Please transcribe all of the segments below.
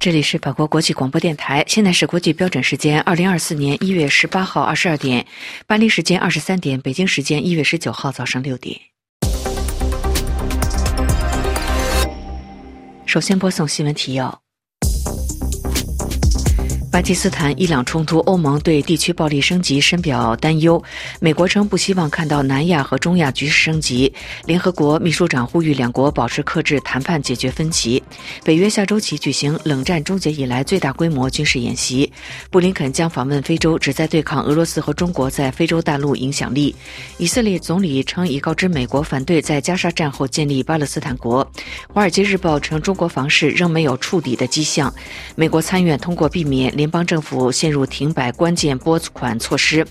这里是法国国际广播电台，现在是国际标准时间二零二四年一月十八号二十二点，巴黎时间二十三点，北京时间一月十九号早上六点。首先播送新闻提要。巴基斯坦伊朗冲突，欧盟对地区暴力升级深表担忧。美国称不希望看到南亚和中亚局势升级。联合国秘书长呼吁两国保持克制谈判，解决分歧。北约下周起举行冷战终结以来最大规模军事演习。布林肯将访问非洲，旨在对抗俄罗斯和中国在非洲大陆影响力。以色列总理称已告知美国反对在加沙战后建立巴勒斯坦国。华尔街日报称中国房市仍没有触底的迹象。美国参院通过避免。联邦政府陷入停摆关键拨款措施。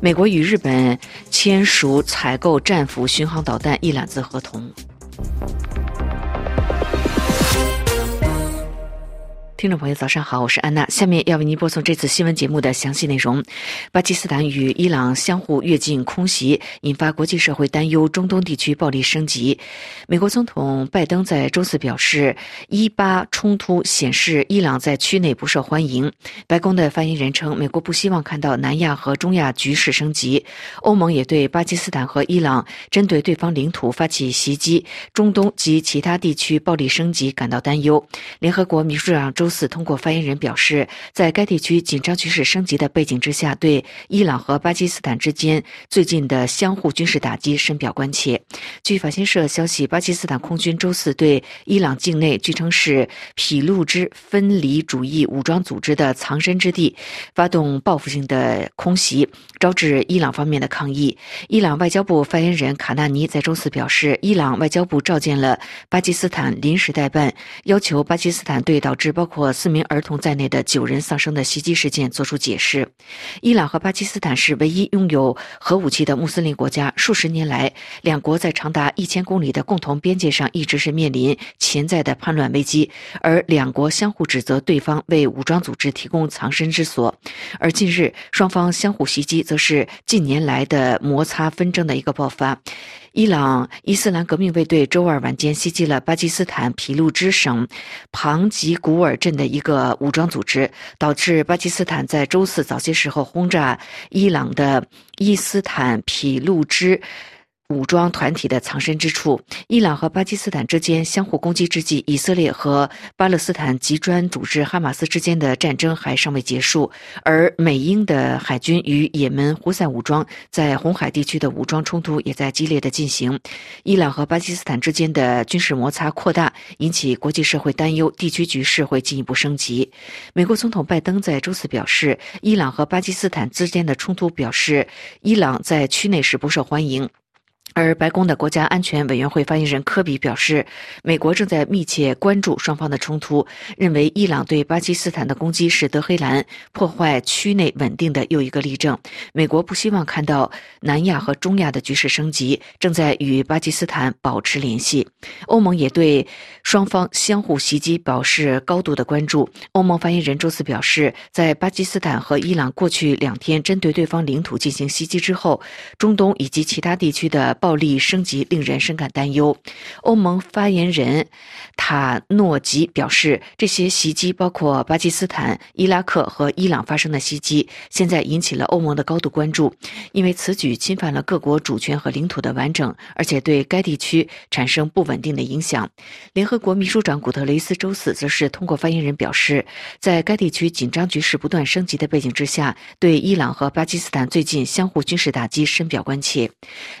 美国与日本签署采购战斧巡航导弹一揽子合同。听众朋友，早上好，我是安娜。下面要为您播送这次新闻节目的详细内容。巴基斯坦与伊朗相互越境空袭，引发国际社会担忧，中东地区暴力升级。美国总统拜登在周四表示，伊巴冲突显示伊朗在区内不受欢迎。白宫的发言人称，美国不希望看到南亚和中亚局势升级。欧盟也对巴基斯坦和伊朗针对对方领土发起袭击、中东及其他地区暴力升级感到担忧。联合国秘书长周。四通过发言人表示，在该地区紧张局势升级的背景之下，对伊朗和巴基斯坦之间最近的相互军事打击深表关切。据法新社消息，巴基斯坦空军周四对伊朗境内据称是毗卢支分离主义武装组织的藏身之地发动报复性的空袭，招致伊朗方面的抗议。伊朗外交部发言人卡纳尼在周四表示，伊朗外交部召见了巴基斯坦临时代办，要求巴基斯坦对导致包括或四名儿童在内的九人丧生的袭击事件作出解释。伊朗和巴基斯坦是唯一拥有核武器的穆斯林国家。数十年来，两国在长达一千公里的共同边界上一直是面临潜在的叛乱危机，而两国相互指责对方为武装组织提供藏身之所。而近日，双方相互袭击，则是近年来的摩擦纷争的一个爆发。伊朗伊斯兰革命卫队周二晚间袭击了巴基斯坦皮卢支省庞吉古尔镇的一个武装组织，导致巴基斯坦在周四早些时候轰炸伊朗的伊斯坦皮卢支。武装团体的藏身之处。伊朗和巴基斯坦之间相互攻击之际，以色列和巴勒斯坦极端组织哈马斯之间的战争还尚未结束，而美英的海军与也门胡塞武装在红海地区的武装冲突也在激烈的进行。伊朗和巴基斯坦之间的军事摩擦扩大，引起国际社会担忧，地区局势会进一步升级。美国总统拜登在周四表示，伊朗和巴基斯坦之间的冲突表示，伊朗在区内是不受欢迎。而白宫的国家安全委员会发言人科比表示，美国正在密切关注双方的冲突，认为伊朗对巴基斯坦的攻击是德黑兰破坏区内稳定的又一个例证。美国不希望看到南亚和中亚的局势升级，正在与巴基斯坦保持联系。欧盟也对双方相互袭击表示高度的关注。欧盟发言人周四表示，在巴基斯坦和伊朗过去两天针对对方领土进行袭击之后，中东以及其他地区的。暴力升级令人深感担忧。欧盟发言人塔诺吉表示，这些袭击包括巴基斯坦、伊拉克和伊朗发生的袭击，现在引起了欧盟的高度关注，因为此举侵犯了各国主权和领土的完整，而且对该地区产生不稳定的影响。联合国秘书长古特雷斯周四则是通过发言人表示，在该地区紧张局势不断升级的背景之下，对伊朗和巴基斯坦最近相互军事打击深表关切。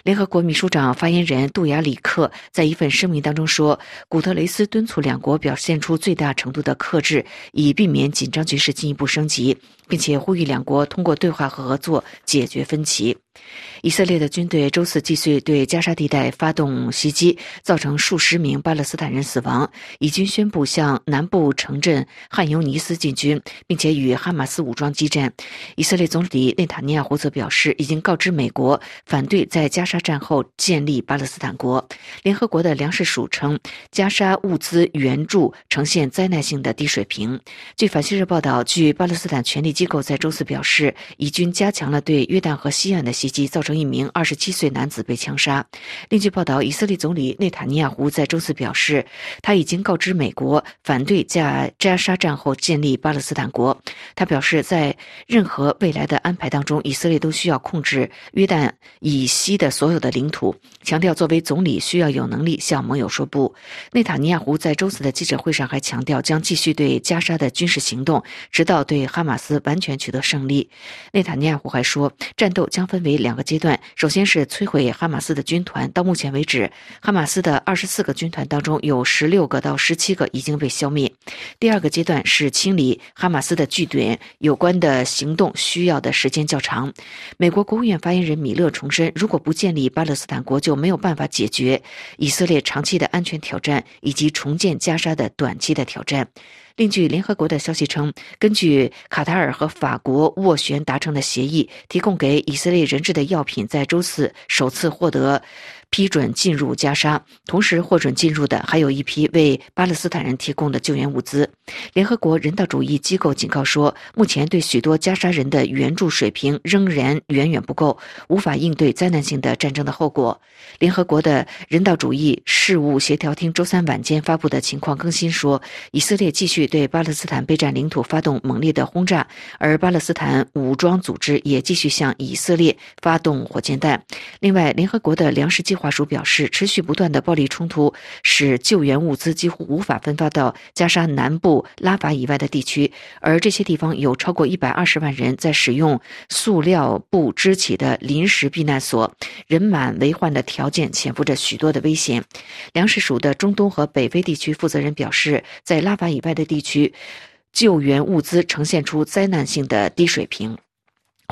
联合国秘。书长发言人杜亚里克在一份声明当中说：“古特雷斯敦促两国表现出最大程度的克制，以避免紧张局势进一步升级，并且呼吁两国通过对话和合作解决分歧。”以色列的军队周四继续对加沙地带发动袭击，造成数十名巴勒斯坦人死亡。以军宣布向南部城镇汉尤尼斯进军，并且与哈马斯武装激战。以色列总理内塔尼亚胡则表示，已经告知美国反对在加沙战后建立巴勒斯坦国。联合国的粮食署称，加沙物资援助呈现灾难性的低水平。据法新社报道，据巴勒斯坦权力机构在周四表示，以军加强了对约旦河西岸的袭击，造成一名二十七岁男子被枪杀。另据报道，以色列总理内塔尼亚胡在周四表示，他已经告知美国反对在加沙战后建立巴勒斯坦国。他表示，在任何未来的安排当中，以色列都需要控制约旦以西的所有的领土，强调作为总理需要有能力向盟友说不。内塔尼亚胡在周四的记者会上还强调，将继续对加沙的军事行动，直到对哈马斯完全取得胜利。内塔尼亚胡还说，战斗将分为两个阶段，首先是摧毁哈马斯的军团。到目前为止，哈马斯的二十四个军团当中，有十六个到十七个已经被消灭。第二个阶段是清理哈马斯的据点，有关的行动需要的时间较长。美国国务院发言人米勒重申，如果不建立巴勒斯坦国，就没有办法解决以色列长期的安全挑战以及重建加沙的短期的挑战。另据联合国的消息称，根据卡塔尔和法国斡旋达成的协议，提供给以色列人质的药品在周四首次获得。批准进入加沙，同时获准进入的还有一批为巴勒斯坦人提供的救援物资。联合国人道主义机构警告说，目前对许多加沙人的援助水平仍然远远不够，无法应对灾难性的战争的后果。联合国的人道主义事务协调厅周三晚间发布的情况更新说，以色列继续对巴勒斯坦备战领土发动猛烈的轰炸，而巴勒斯坦武装组织也继续向以色列发动火箭弹。另外，联合国的粮食计划。华署表示，持续不断的暴力冲突使救援物资几乎无法分发到加沙南部拉法以外的地区，而这些地方有超过一百二十万人在使用塑料布支起的临时避难所，人满为患的条件潜伏着许多的危险。粮食署的中东和北非地区负责人表示，在拉法以外的地区，救援物资呈现出灾难性的低水平。《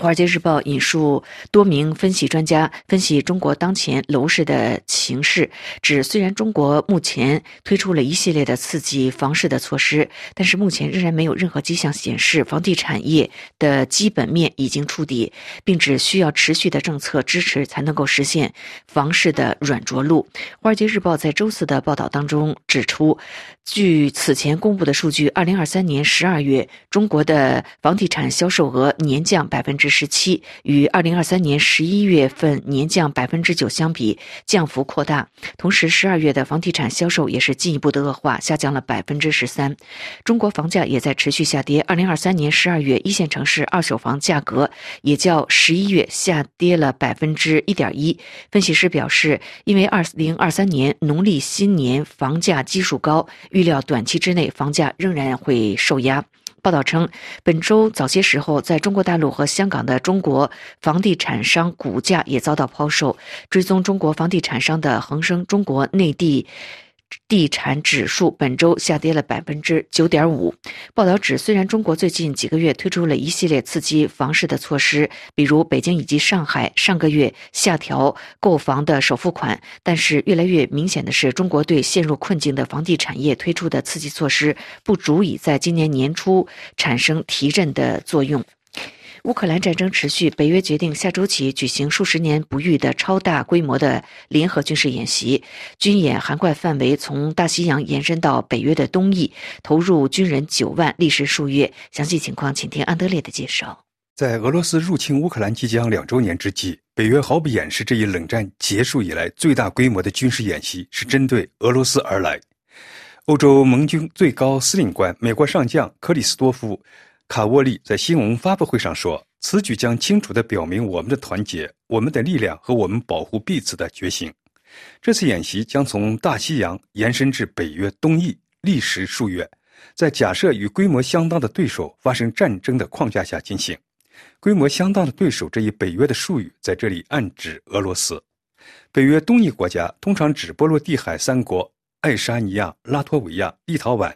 华尔街日报》引述多名分析专家分析中国当前楼市的形势，指虽然中国目前推出了一系列的刺激房市的措施，但是目前仍然没有任何迹象显示房地产业的基本面已经触底，并只需要持续的政策支持才能够实现房市的软着陆。《华尔街日报》在周四的报道当中指出，据此前公布的数据，二零二三年十二月中国的房地产销售额年降百分之。十七与二零二三年十一月份年降百分之九相比，降幅扩大。同时，十二月的房地产销售也是进一步的恶化，下降了百分之十三。中国房价也在持续下跌。二零二三年十二月，一线城市二手房价格也较十一月下跌了百分之一点一。分析师表示，因为二零二三年农历新年房价基数高，预预料短期之内房价仍然会受压。报道称，本周早些时候，在中国大陆和香港的中国房地产商股价也遭到抛售。追踪中国房地产商的恒生中国内地。地产指数本周下跌了百分之九点五。报道指，虽然中国最近几个月推出了一系列刺激房市的措施，比如北京以及上海上个月下调购房的首付款，但是越来越明显的是，中国对陷入困境的房地产业推出的刺激措施不足以在今年年初产生提振的作用。乌克兰战争持续，北约决定下周起举行数十年不遇的超大规模的联合军事演习。军演涵盖范围从大西洋延伸到北约的东翼，投入军人九万，历时数月。详细情况，请听安德烈的介绍。在俄罗斯入侵乌克兰即将两周年之际，北约毫不掩饰，这一冷战结束以来最大规模的军事演习是针对俄罗斯而来。欧洲盟军最高司令官、美国上将克里斯多夫。卡沃利在新闻发布会上说：“此举将清楚地表明我们的团结、我们的力量和我们保护彼此的决心。这次演习将从大西洋延伸至北约东翼，历时数月，在假设与规模相当的对手发生战争的框架下进行。规模相当的对手这一北约的术语在这里暗指俄罗斯。北约东翼国家通常指波罗的海三国：爱沙尼亚、拉脱维亚、立陶宛，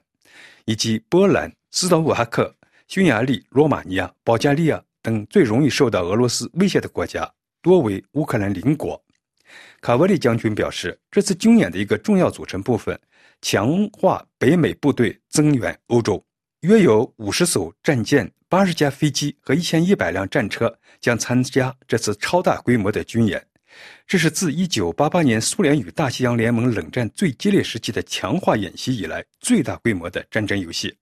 以及波兰、斯洛伐克。”匈牙利、罗马尼亚、保加利亚等最容易受到俄罗斯威胁的国家，多为乌克兰邻国。卡沃利将军表示，这次军演的一个重要组成部分，强化北美部队增援欧洲。约有五十艘战舰、八十架飞机和一千一百辆战车将参加这次超大规模的军演。这是自一九八八年苏联与大西洋联盟冷战最激烈时期的强化演习以来最大规模的战争游戏。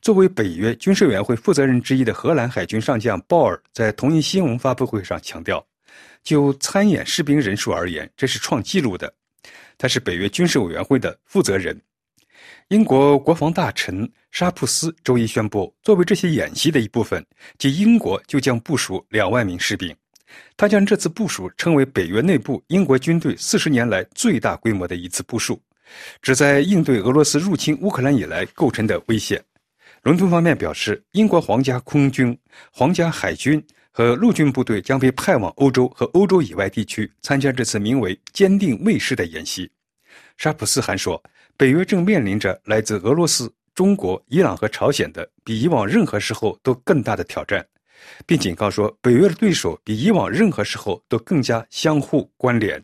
作为北约军事委员会负责人之一的荷兰海军上将鲍尔在同一新闻发布会上强调，就参演士兵人数而言，这是创纪录的。他是北约军事委员会的负责人。英国国防大臣沙普斯周一宣布，作为这些演习的一部分，即英国就将部署两万名士兵。他将这次部署称为北约内部英国军队四十年来最大规模的一次部署，旨在应对俄罗斯入侵乌克兰以来构成的威胁。伦敦方面表示，英国皇家空军、皇家海军和陆军部队将被派往欧洲和欧洲以外地区参加这次名为“坚定卫士”的演习。沙普斯还说，北约正面临着来自俄罗斯、中国、伊朗和朝鲜的比以往任何时候都更大的挑战，并警告说，北约的对手比以往任何时候都更加相互关联。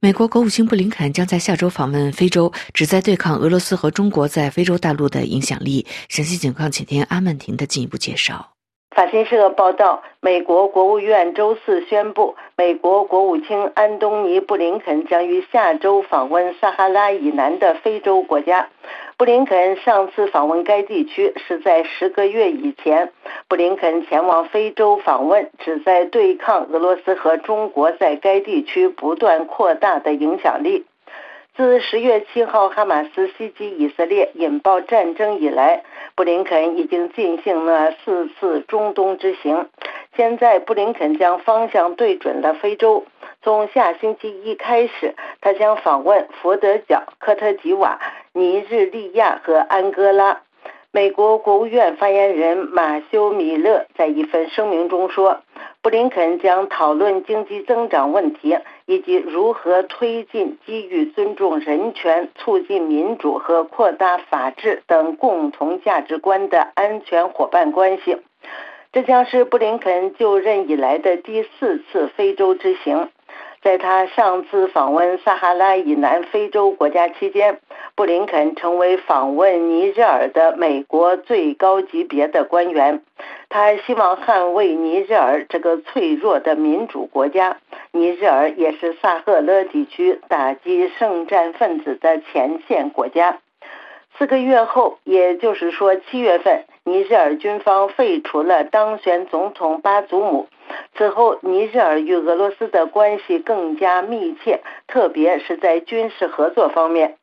美国国务卿布林肯将在下周访问非洲，旨在对抗俄罗斯和中国在非洲大陆的影响力。详细情况，请听阿曼婷的进一步介绍。法新社报道，美国国务院周四宣布，美国国务卿安东尼·布林肯将于下周访问撒哈拉以南的非洲国家。布林肯上次访问该地区是在十个月以前。布林肯前往非洲访问，旨在对抗俄罗斯和中国在该地区不断扩大的影响力。自十月七号哈马斯袭击以色列引爆战争以来，布林肯已经进行了四次中东之行。现在，布林肯将方向对准了非洲。从下星期一开始，他将访问佛得角、科特迪瓦、尼日利亚和安哥拉。美国国务院发言人马修·米勒在一份声明中说。布林肯将讨论经济增长问题，以及如何推进基于尊重人权、促进民主和扩大法治等共同价值观的安全伙伴关系。这将是布林肯就任以来的第四次非洲之行。在他上次访问撒哈拉以南非洲国家期间，布林肯成为访问尼日尔的美国最高级别的官员。他希望捍卫尼日尔这个脆弱的民主国家。尼日尔也是萨赫勒地区打击圣战分子的前线国家。四个月后，也就是说七月份，尼日尔军方废除了当选总统巴祖姆。此后，尼日尔与俄罗斯的关系更加密切，特别是在军事合作方面。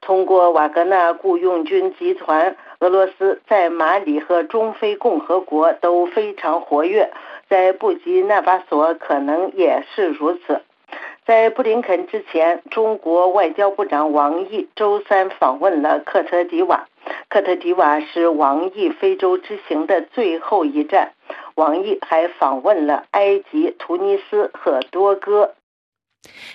通过瓦格纳雇佣军集团，俄罗斯在马里和中非共和国都非常活跃，在布吉纳法索可能也是如此。在布林肯之前，中国外交部长王毅周三访问了科特迪瓦。科特迪瓦是王毅非洲之行的最后一站。王毅还访问了埃及、突尼斯和多哥。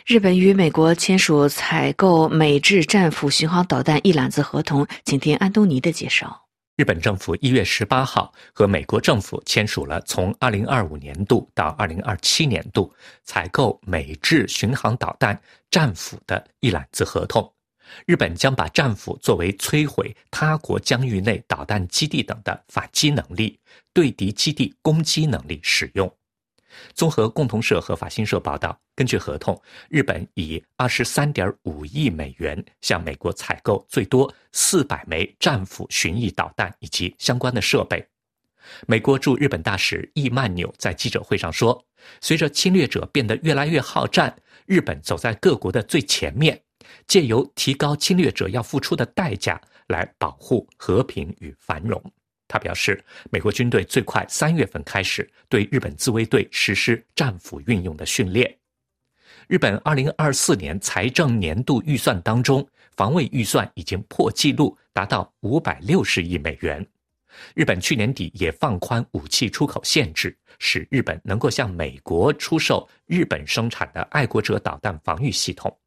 日本与美国签署采购美制战斧巡航导弹一揽子合同，请听安东尼的介绍。日本政府一月十八号和美国政府签署了从二零二五年度到二零二七年度采购美制巡航导弹战斧的一揽子合同。日本将把战斧作为摧毁他国疆域内导弹基地等的反击能力、对敌基地攻击能力使用。综合共同社和法新社报道，根据合同，日本以二十三点五亿美元向美国采购最多四百枚战斧巡弋导弹以及相关的设备。美国驻日本大使易曼纽在记者会上说：“随着侵略者变得越来越好战，日本走在各国的最前面。”借由提高侵略者要付出的代价来保护和平与繁荣，他表示，美国军队最快三月份开始对日本自卫队实施战斧运用的训练。日本二零二四年财政年度预算当中，防卫预算已经破纪录，达到五百六十亿美元。日本去年底也放宽武器出口限制，使日本能够向美国出售日本生产的爱国者导弹防御系统。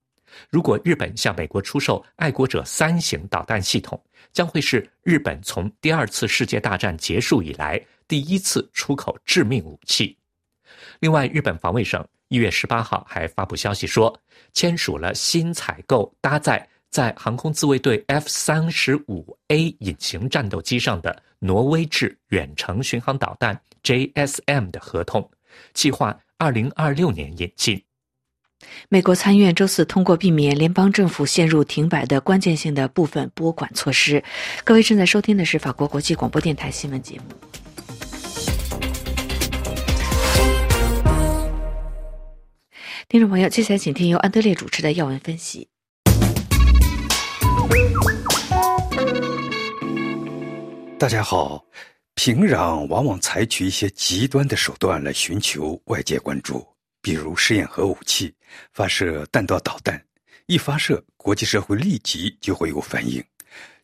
如果日本向美国出售爱国者三型导弹系统，将会是日本从第二次世界大战结束以来第一次出口致命武器。另外，日本防卫省一月十八号还发布消息说，签署了新采购搭载在航空自卫队 F 三十五 A 隐形战斗机上的挪威制远程巡航导弹 JSM 的合同，计划二零二六年引进。美国参院周四通过避免联邦政府陷入停摆的关键性的部分拨款措施。各位正在收听的是法国国际广播电台新闻节目。听众朋友，接下来请听由安德烈主持的要闻分析。大家好，平壤往往采取一些极端的手段来寻求外界关注，比如试验核武器、发射弹道导弹。一发射，国际社会立即就会有反应，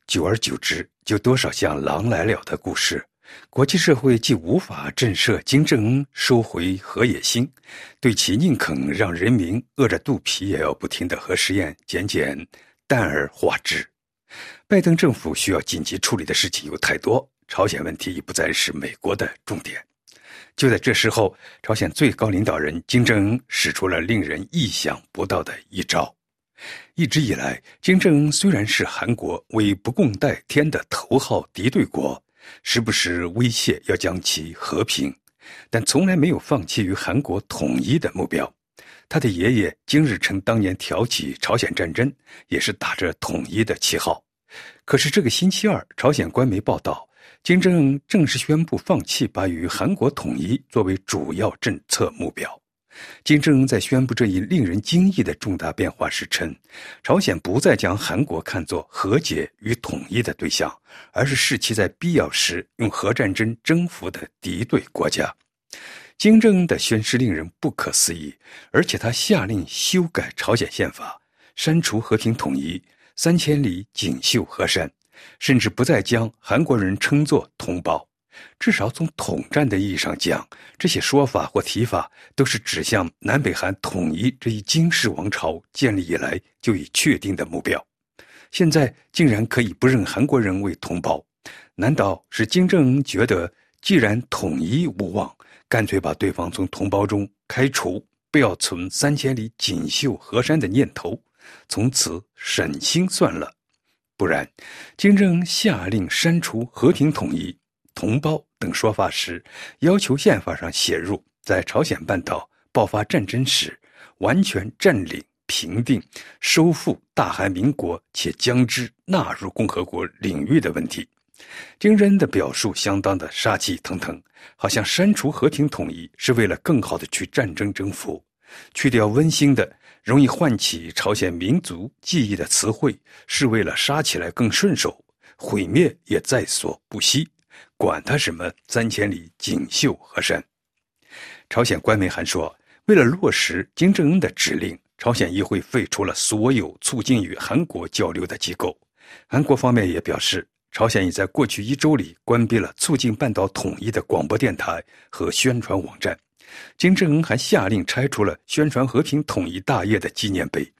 久而久之，就多少像“狼来了”的故事。国际社会既无法震慑金正恩收回核野心，对其宁肯让人民饿着肚皮也要不停的核试验减减淡而化之。拜登政府需要紧急处理的事情有太多，朝鲜问题已不再是美国的重点。就在这时候，朝鲜最高领导人金正恩使出了令人意想不到的一招。一直以来，金正恩虽然是韩国为不共戴天的头号敌对国，时不时威胁要将其和平，但从来没有放弃与韩国统一的目标。他的爷爷金日成当年挑起朝鲜战争，也是打着统一的旗号。可是这个星期二，朝鲜官媒报道，金正恩正式宣布放弃把与韩国统一作为主要政策目标。金正恩在宣布这一令人惊异的重大变化时称，朝鲜不再将韩国看作和解与统一的对象，而是视其在必要时用核战争征服的敌对国家。金正恩的宣誓令人不可思议，而且他下令修改朝鲜宪法，删除和平统一、三千里锦绣河山，甚至不再将韩国人称作同胞。至少从统战的意义上讲，这些说法或提法都是指向南北韩统一这一金氏王朝建立以来就已确定的目标。现在竟然可以不认韩国人为同胞，难道是金正恩觉得既然统一无望？干脆把对方从同胞中开除，不要存三千里锦绣河山的念头，从此省心算了。不然，金正恩下令删除和平统一、同胞等说法时，要求宪法上写入在朝鲜半岛爆发战争时，完全占领、平定、收复大韩民国，且将之纳入共和国领域的问题。金正恩的表述相当的杀气腾腾，好像删除和平统一是为了更好的去战争征服，去掉温馨的、容易唤起朝鲜民族记忆的词汇，是为了杀起来更顺手，毁灭也在所不惜。管他什么三千里锦绣河山。朝鲜官媒还说，为了落实金正恩的指令，朝鲜议会废除了所有促进与韩国交流的机构。韩国方面也表示。朝鲜已在过去一周里关闭了促进半岛统一的广播电台和宣传网站。金正恩还下令拆除了宣传和平统一大业的纪念碑。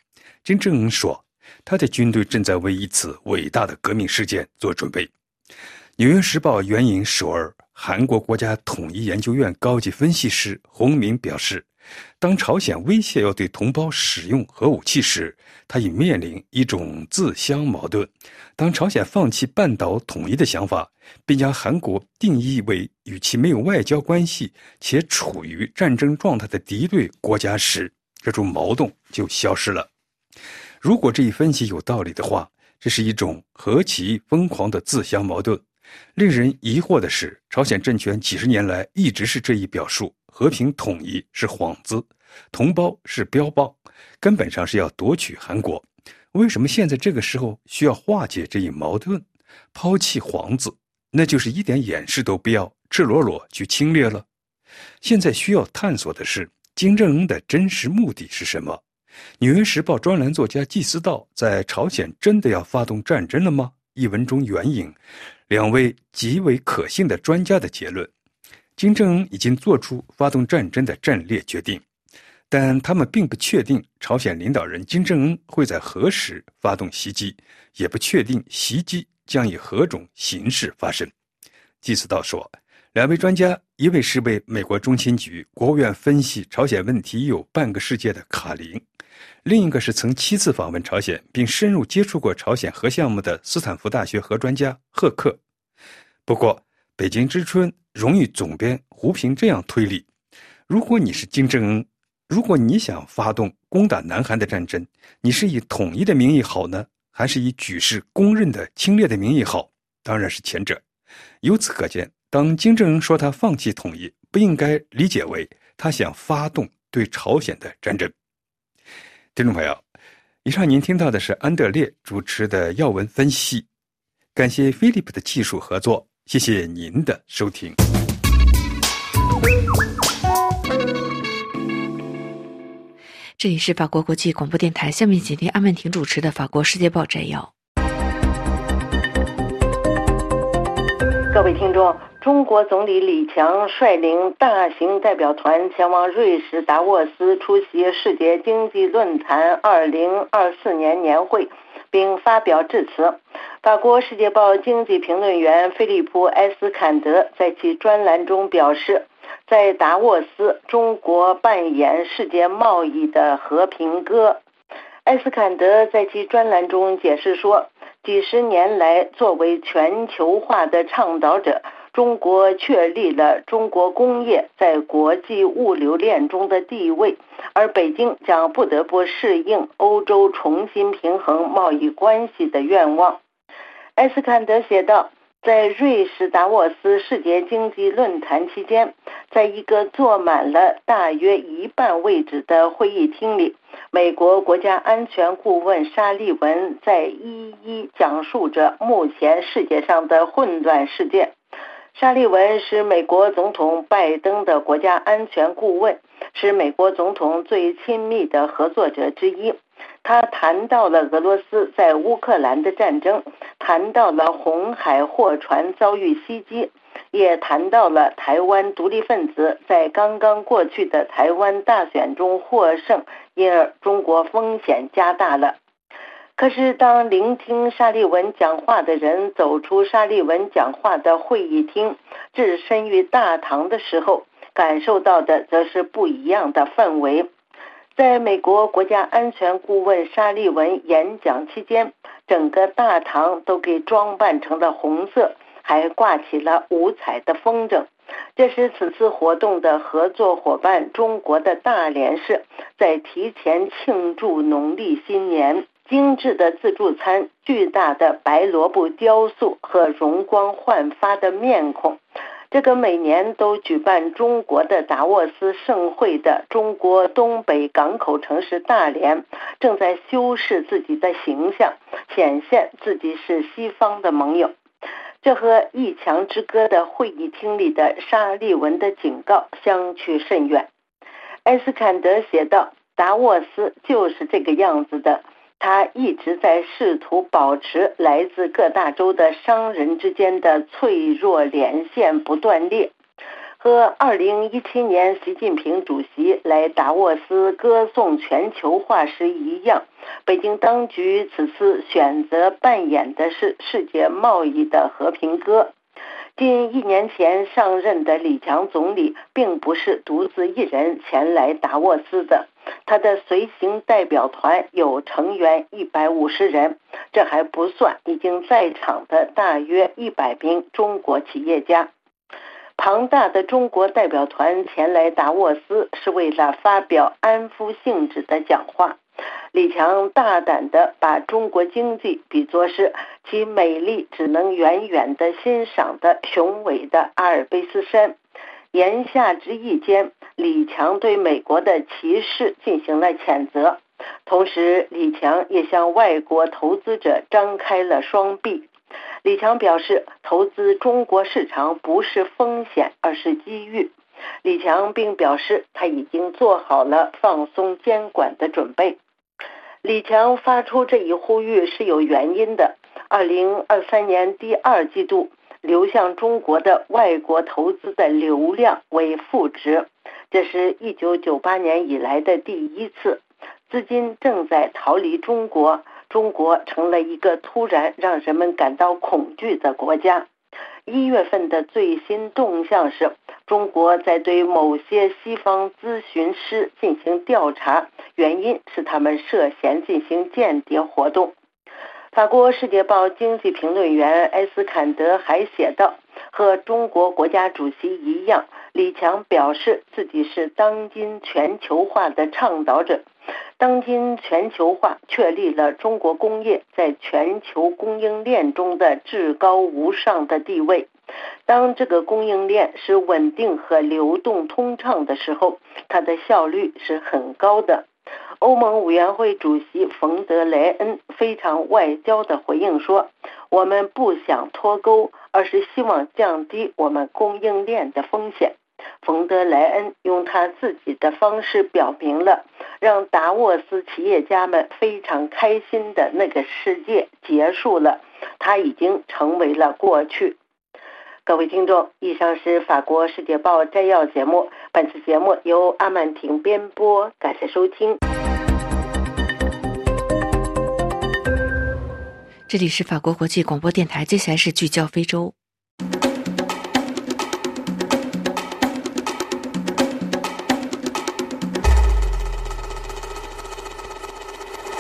金正恩说，他的军队正在为一次伟大的革命事件做准备。《纽约时报》援引首尔韩国国家统一研究院高级分析师洪明表示。当朝鲜威胁要对同胞使用核武器时，他已面临一种自相矛盾。当朝鲜放弃半岛统一的想法，并将韩国定义为与其没有外交关系且处于战争状态的敌对国家时，这种矛盾就消失了。如果这一分析有道理的话，这是一种何其疯狂的自相矛盾！令人疑惑的是，朝鲜政权几十年来一直是这一表述。和平统一是幌子，同胞是标榜，根本上是要夺取韩国。为什么现在这个时候需要化解这一矛盾，抛弃幌子，那就是一点掩饰都不要，赤裸裸去侵略了。现在需要探索的是金正恩的真实目的是什么？《纽约时报》专栏作家季思道在朝鲜真的要发动战争了吗？一文中援引两位极为可信的专家的结论。金正恩已经做出发动战争的战略决定，但他们并不确定朝鲜领导人金正恩会在何时发动袭击，也不确定袭击将以何种形式发生。季思道说，两位专家，一位是被美国中情局、国务院分析朝鲜问题有半个世界的卡林，另一个是曾七次访问朝鲜并深入接触过朝鲜核项目的斯坦福大学核专家赫克。不过，北京之春荣誉总编胡平这样推理：如果你是金正恩，如果你想发动攻打南韩的战争，你是以统一的名义好呢，还是以举世公认的侵略的名义好？当然是前者。由此可见，当金正恩说他放弃统一，不应该理解为他想发动对朝鲜的战争。听众朋友，以上您听到的是安德烈主持的要闻分析，感谢菲利普的技术合作，谢谢您的收听。这里是法国国际广播电台，下面请听阿曼婷主持的《法国世界报》摘要。各位听众，中国总理李强率领大型代表团前往瑞士达沃斯出席世界经济论坛2024年年会，并发表致辞。法国《世界报》经济评论员菲利普·埃斯坎德在其专栏中表示。在达沃斯，中国扮演世界贸易的和平鸽。埃斯坎德在其专栏中解释说，几十年来，作为全球化的倡导者，中国确立了中国工业在国际物流链中的地位，而北京将不得不适应欧洲重新平衡贸易关系的愿望。埃斯坎德写道。在瑞士达沃斯世界经济论坛期间，在一个坐满了大约一半位置的会议厅里，美国国家安全顾问沙利文在一一讲述着目前世界上的混乱事件。沙利文是美国总统拜登的国家安全顾问，是美国总统最亲密的合作者之一。他谈到了俄罗斯在乌克兰的战争，谈到了红海货船遭遇袭击，也谈到了台湾独立分子在刚刚过去的台湾大选中获胜，因而中国风险加大了。可是，当聆听沙利文讲话的人走出沙利文讲话的会议厅，置身于大堂的时候，感受到的则是不一样的氛围。在美国国家安全顾问沙利文演讲期间，整个大堂都给装扮成了红色，还挂起了五彩的风筝。这是此次活动的合作伙伴中国的大连市在提前庆祝农历新年。精致的自助餐、巨大的白萝卜雕塑和容光焕发的面孔。这个每年都举办中国的达沃斯盛会的中国东北港口城市大连，正在修饰自己的形象，显现自己是西方的盟友。这和一墙之隔的会议厅里的沙利文的警告相去甚远。埃斯坎德写道：“达沃斯就是这个样子的。”他一直在试图保持来自各大洲的商人之间的脆弱连线不断裂，和2017年习近平主席来达沃斯歌颂全球化时一样，北京当局此次选择扮演的是世界贸易的和平鸽。近一年前上任的李强总理并不是独自一人前来达沃斯的，他的随行代表团有成员一百五十人，这还不算已经在场的大约一百名中国企业家。庞大的中国代表团前来达沃斯是为了发表安抚性质的讲话。李强大胆地把中国经济比作是其美丽只能远远地欣赏的雄伟的阿尔卑斯山。言下之意间，李强对美国的歧视进行了谴责，同时李强也向外国投资者张开了双臂。李强表示，投资中国市场不是风险，而是机遇。李强并表示，他已经做好了放松监管的准备。李强发出这一呼吁是有原因的。二零二三年第二季度流向中国的外国投资的流量为负值，这是一九九八年以来的第一次。资金正在逃离中国，中国成了一个突然让人们感到恐惧的国家。一月份的最新动向是。中国在对某些西方咨询师进行调查，原因是他们涉嫌进行间谍活动。法国《世界报》经济评论员埃斯坎德还写道：“和中国国家主席一样，李强表示自己是当今全球化的倡导者。当今全球化确立了中国工业在全球供应链中的至高无上的地位。当这个供应链是稳定和流动通畅的时候，它的效率是很高的。欧盟委员会主席冯德莱恩非常外交的回应说：“我们不想脱钩，而是希望降低我们供应链的风险。”冯德莱恩用他自己的方式表明了，让达沃斯企业家们非常开心的那个世界结束了，他已经成为了过去。各位听众，以上是法国《世界报》摘要节目。本次节目由阿曼婷编播，感谢收听。这里是法国国际广播电台，接下来是聚焦非洲。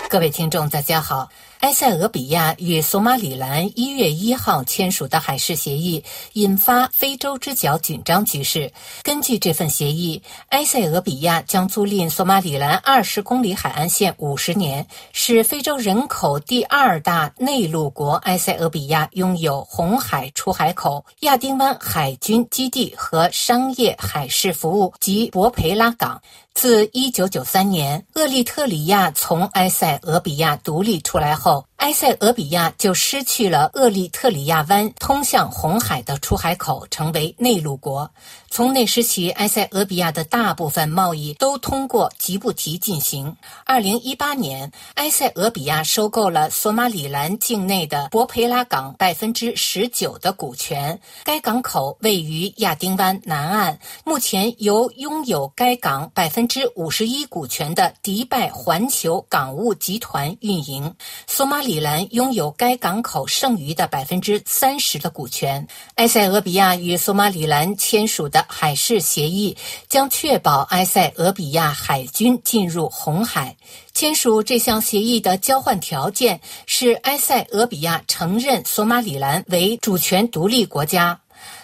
各位听众，大家好。埃塞俄比亚与索马里兰一月一号签署的海事协议引发非洲之角紧张局势。根据这份协议，埃塞俄比亚将租赁索马里兰二十公里海岸线五十年，使非洲人口第二大内陆国埃塞俄比亚拥有红海出海口、亚丁湾海军基地和商业海事服务及博培拉港。自一九九三年厄立特里亚从埃塞俄比亚独立出来后。埃塞俄比亚就失去了厄立特里亚湾通向红海的出海口，成为内陆国。从那时起，埃塞俄比亚的大部分贸易都通过吉布提进行。二零一八年，埃塞俄比亚收购了索马里兰境内的博培拉港百分之十九的股权。该港口位于亚丁湾南岸，目前由拥有该港百分之五十一股权的迪拜环球港务集团运营。索马里。里兰拥有该港口剩余的百分之三十的股权。埃塞俄比亚与索马里兰签署的海事协议将确保埃塞俄比亚海军进入红海。签署这项协议的交换条件是埃塞俄比亚承认索马里兰为主权独立国家。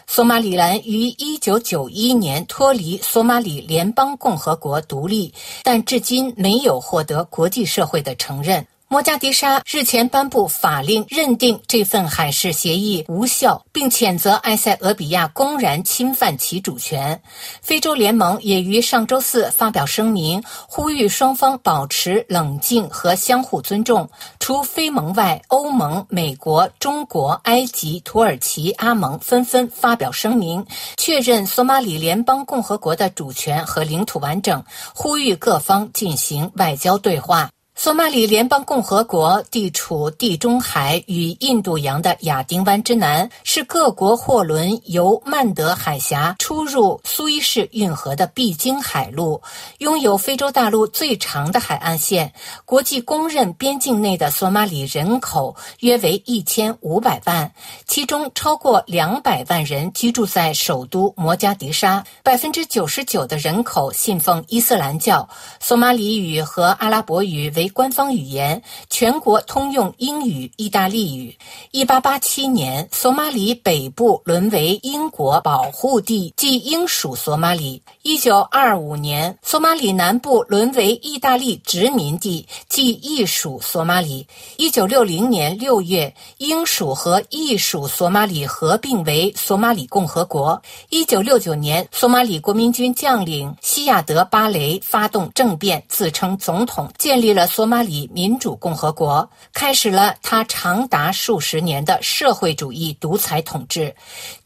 索马里兰于一九九一年脱离索马里联邦共和国独立，但至今没有获得国际社会的承认。摩加迪沙日前颁布法令，认定这份海事协议无效，并谴责埃塞俄比亚公然侵犯其主权。非洲联盟也于上周四发表声明，呼吁双方保持冷静和相互尊重。除非盟外，欧盟、美国、中国、埃及、土耳其、阿盟纷纷发表声明，确认索马里联邦共和国的主权和领土完整，呼吁各方进行外交对话。索马里联邦共和国地处地中海与印度洋的亚丁湾之南，是各国货轮由曼德海峡出入苏伊士运河的必经海路，拥有非洲大陆最长的海岸线。国际公认边境内的索马里人口约为一千五百万，其中超过两百万人居住在首都摩加迪沙，百分之九十九的人口信奉伊斯兰教。索马里语和阿拉伯语为官方语言，全国通用英语、意大利语。一八八七年，索马里北部沦为英国保护地，即英属索马里。一九二五年，索马里南部沦为意大利殖民地，即意属索马里。一九六零年六月，英属和意属索马里合并为索马里共和国。一九六九年，索马里国民军将领西亚德巴雷发动政变，自称总统，建立了。索马里民主共和国开始了他长达数十年的社会主义独裁统治，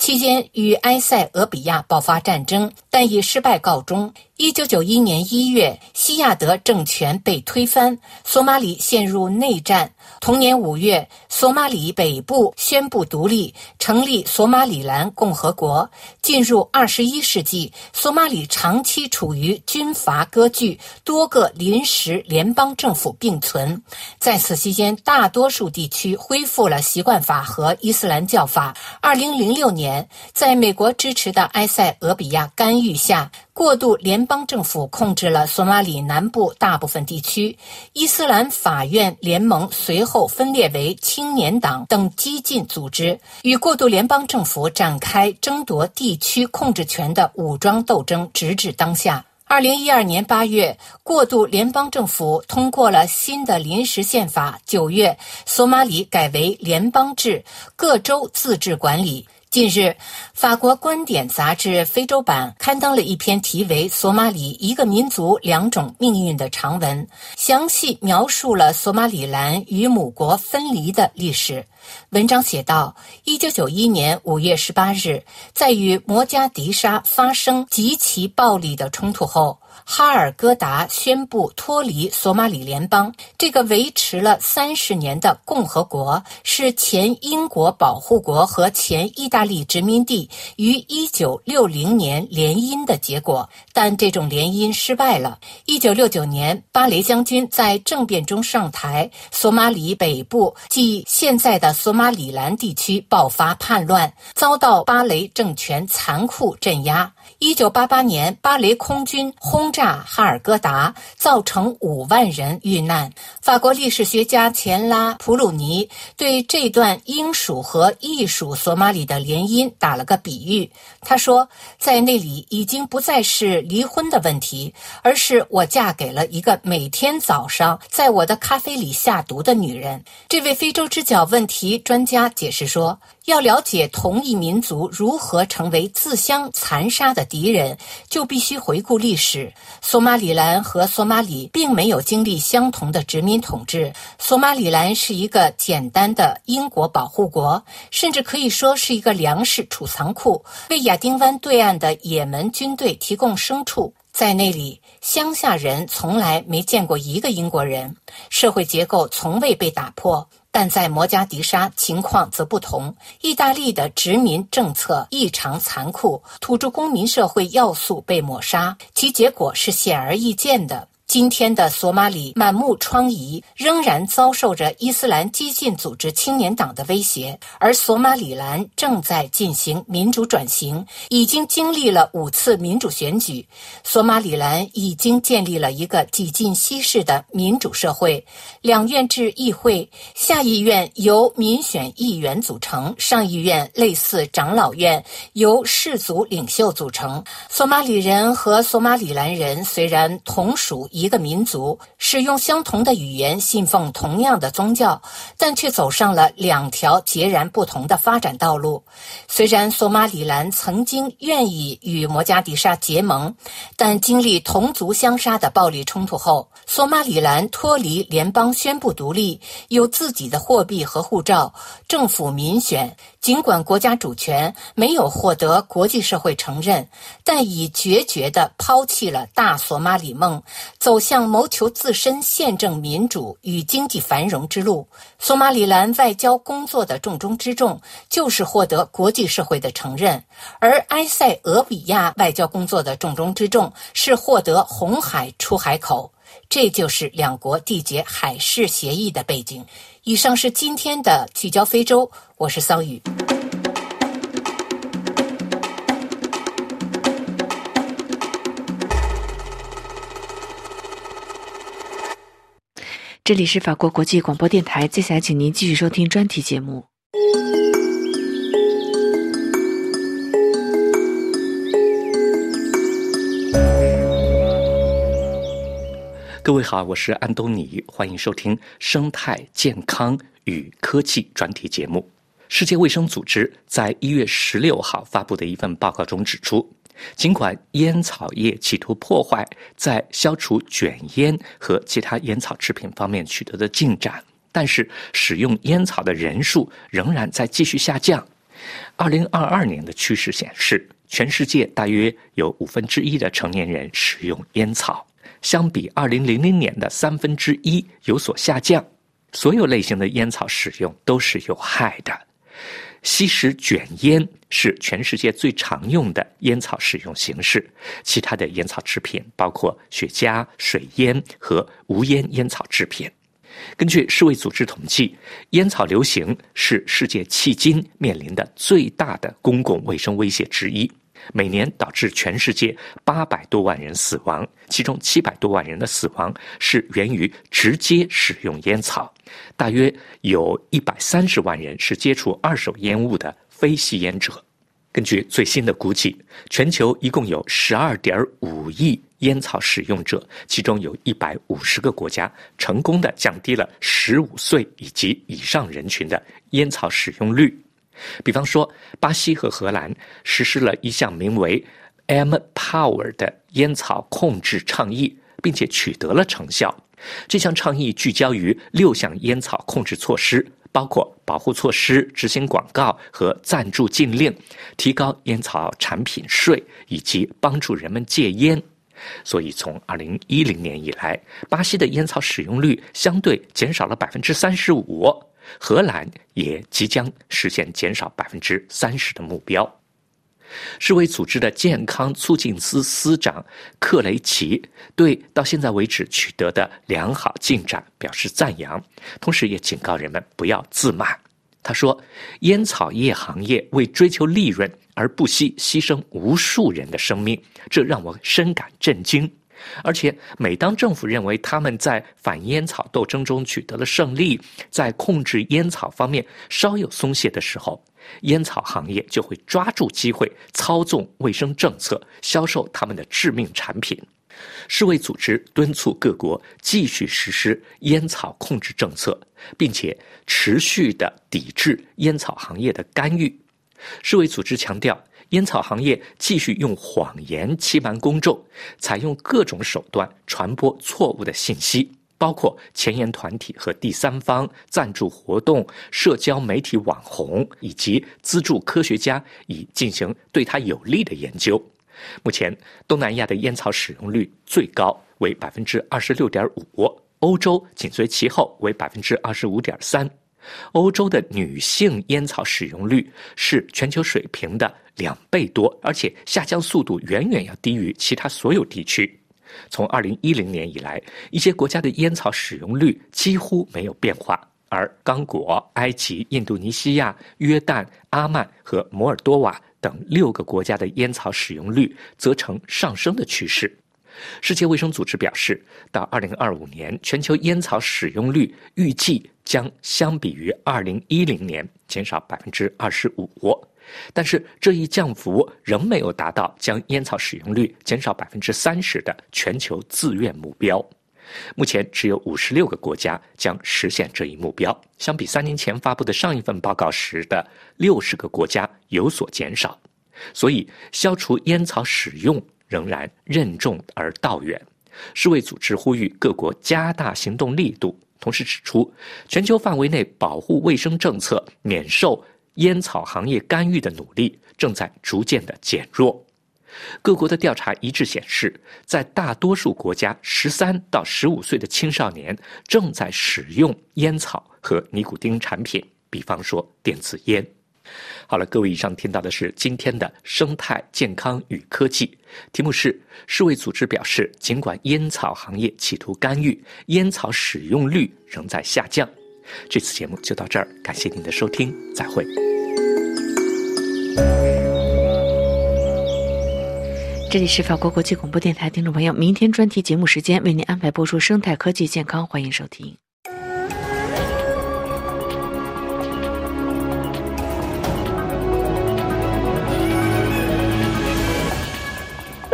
期间与埃塞俄比亚爆发战争，但以失败告终。一九九一年一月，西亚德政权被推翻，索马里陷入内战。同年五月，索马里北部宣布独立，成立索马里兰共和国。进入二十一世纪，索马里长期处于军阀割据，多个临时联邦政府并存。在此期间，大多数地区恢复了习惯法和伊斯兰教法。二零零六年，在美国支持的埃塞俄比亚干预下。过渡联邦政府控制了索马里南部大部分地区。伊斯兰法院联盟随后分裂为青年党等激进组织，与过渡联邦政府展开争夺地区控制权的武装斗争，直至当下。二零一二年八月，过渡联邦政府通过了新的临时宪法。九月，索马里改为联邦制，各州自治管理。近日，法国观点杂志非洲版刊登了一篇题为《索马里：一个民族、两种命运》的长文，详细描述了索马里兰与母国分离的历史。文章写道：一九九一年五月十八日，在与摩加迪沙发生极其暴力的冲突后。哈尔戈达宣布脱离索马里联邦。这个维持了三十年的共和国是前英国保护国和前意大利殖民地于一九六零年联姻的结果，但这种联姻失败了。一九六九年，巴雷将军在政变中上台，索马里北部即现在的索马里兰地区爆发叛乱，遭到巴雷政权残酷镇压。一九八八年，巴雷空军轰炸哈尔戈达，造成五万人遇难。法国历史学家钱拉普鲁尼对这段英属和意属索马里的联姻打了个比喻。他说，在那里已经不再是离婚的问题，而是我嫁给了一个每天早上在我的咖啡里下毒的女人。这位非洲之角问题专家解释说。要了解同一民族如何成为自相残杀的敌人，就必须回顾历史。索马里兰和索马里并没有经历相同的殖民统治。索马里兰是一个简单的英国保护国，甚至可以说是一个粮食储藏库，为亚丁湾对岸的也门军队提供牲畜。在那里，乡下人从来没见过一个英国人，社会结构从未被打破。但在摩加迪沙情况则不同，意大利的殖民政策异常残酷，土著公民社会要素被抹杀，其结果是显而易见的。今天的索马里满目疮痍，仍然遭受着伊斯兰激进组织青年党的威胁。而索马里兰正在进行民主转型，已经经历了五次民主选举。索马里兰已经建立了一个几近西式的民主社会，两院制议会，下议院由民选议员组成，上议院类似长老院，由氏族领袖组成。索马里人和索马里兰人虽然同属。一个民族使用相同的语言，信奉同样的宗教，但却走上了两条截然不同的发展道路。虽然索马里兰曾经愿意与摩加迪沙结盟，但经历同族相杀的暴力冲突后，索马里兰脱离联邦，宣布独立，有自己的货币和护照，政府民选。尽管国家主权没有获得国际社会承认，但已决绝地抛弃了大索马里梦，走向谋求自身宪政民主与经济繁荣之路。索马里兰外交工作的重中之重就是获得国际社会的承认，而埃塞俄比亚外交工作的重中之重是获得红海出海口。这就是两国缔结海事协议的背景。以上是今天的聚焦非洲，我是桑宇。这里是法国国际广播电台，接下来请您继续收听专题节目。各位好，我是安东尼，欢迎收听生态健康与科技专题节目。世界卫生组织在一月十六号发布的一份报告中指出，尽管烟草业企图破坏在消除卷烟和其他烟草制品方面取得的进展，但是使用烟草的人数仍然在继续下降。二零二二年的趋势显示，全世界大约有五分之一的成年人使用烟草。相比二零零零年的三分之一有所下降，所有类型的烟草使用都是有害的。吸食卷烟是全世界最常用的烟草使用形式，其他的烟草制品包括雪茄、水烟和无烟烟草制品。根据世卫组织统计，烟草流行是世界迄今面临的最大的公共卫生威胁之一，每年导致全世界八百多万人死亡，其中七百多万人的死亡是源于直接使用烟草，大约有一百三十万人是接触二手烟雾的非吸烟者。根据最新的估计，全球一共有十二点五亿烟草使用者，其中有一百五十个国家成功的降低了十五岁以及以上人群的烟草使用率。比方说，巴西和荷兰实施了一项名为 “M Power” 的烟草控制倡议，并且取得了成效。这项倡议聚焦于六项烟草控制措施。包括保护措施、执行广告和赞助禁令、提高烟草产品税以及帮助人们戒烟。所以，从二零一零年以来，巴西的烟草使用率相对减少了百分之三十五，荷兰也即将实现减少百分之三十的目标。世卫组织的健康促进司司长克雷奇对到现在为止取得的良好进展表示赞扬，同时也警告人们不要自满。他说：“烟草业行业为追求利润而不惜牺牲无数人的生命，这让我深感震惊。而且，每当政府认为他们在反烟草斗争中取得了胜利，在控制烟草方面稍有松懈的时候，”烟草行业就会抓住机会操纵卫生政策，销售他们的致命产品。世卫组织敦促各国继续实施烟草控制政策，并且持续的抵制烟草行业的干预。世卫组织强调，烟草行业继续用谎言欺瞒公众，采用各种手段传播错误的信息。包括前沿团体和第三方赞助活动、社交媒体网红以及资助科学家，以进行对他有利的研究。目前，东南亚的烟草使用率最高为百分之二十六点五，欧洲紧随其后为百分之二十五点三。欧洲的女性烟草使用率是全球水平的两倍多，而且下降速度远远要低于其他所有地区。从二零一零年以来，一些国家的烟草使用率几乎没有变化，而刚果、埃及、印度尼西亚、约旦、阿曼和摩尔多瓦等六个国家的烟草使用率则呈上升的趋势。世界卫生组织表示，到二零二五年，全球烟草使用率预计将相比于二零一零年减少百分之二十五。但是这一降幅仍没有达到将烟草使用率减少百分之三十的全球自愿目标。目前只有五十六个国家将实现这一目标，相比三年前发布的上一份报告时的六十个国家有所减少。所以，消除烟草使用仍然任重而道远。世卫组织呼吁各国加大行动力度，同时指出，全球范围内保护卫生政策免受。烟草行业干预的努力正在逐渐的减弱。各国的调查一致显示，在大多数国家，十三到十五岁的青少年正在使用烟草和尼古丁产品，比方说电子烟。好了，各位，以上听到的是今天的生态健康与科技，题目是世卫组织表示，尽管烟草行业企图干预，烟草使用率仍在下降。这次节目就到这儿，感谢您的收听，再会。这里是法国国际广播电台，听众朋友，明天专题节目时间为您安排播出生态科技健康，欢迎收听。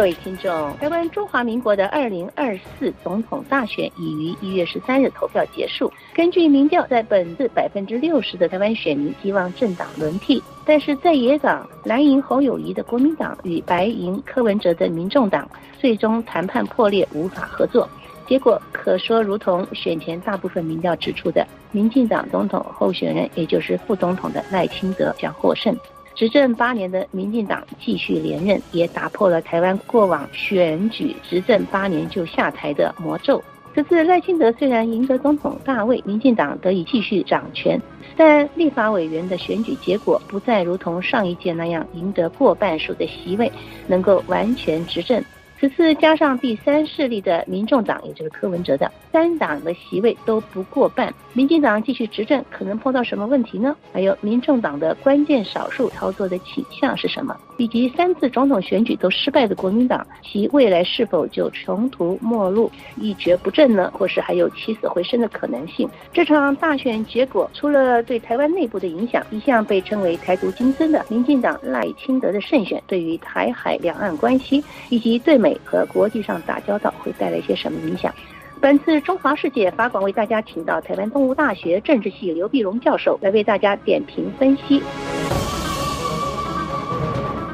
各位听众，台湾中华民国的二零二四总统大选已于一月十三日投票结束。根据民调，在本次百分之六十的台湾选民希望政党轮替，但是在野党蓝营侯友谊的国民党与白银柯文哲的民众党最终谈判破裂，无法合作。结果可说如同选前大部分民调指出的，民进党总统候选人，也就是副总统的赖清德将获胜。执政八年的民进党继续连任，也打破了台湾过往选举执政八年就下台的魔咒。这次赖清德虽然赢得总统大位，民进党得以继续掌权，但立法委员的选举结果不再如同上一届那样赢得过半数的席位，能够完全执政。此次加上第三势力的民众党，也就是柯文哲的三党的席位都不过半，民进党继续执政可能碰到什么问题呢？还有民众党的关键少数操作的倾向是什么？以及三次总统选举都失败的国民党，其未来是否就穷途末路、一蹶不振呢？或是还有起死回生的可能性？这场大选结果除了对台湾内部的影响，一向被称为台独金孙的民进党赖清德的胜选，对于台海两岸关系以及对美和国际上打交道会带来一些什么影响？本次中华世界法广为大家请到台湾东吴大学政治系刘碧荣教授来为大家点评分析。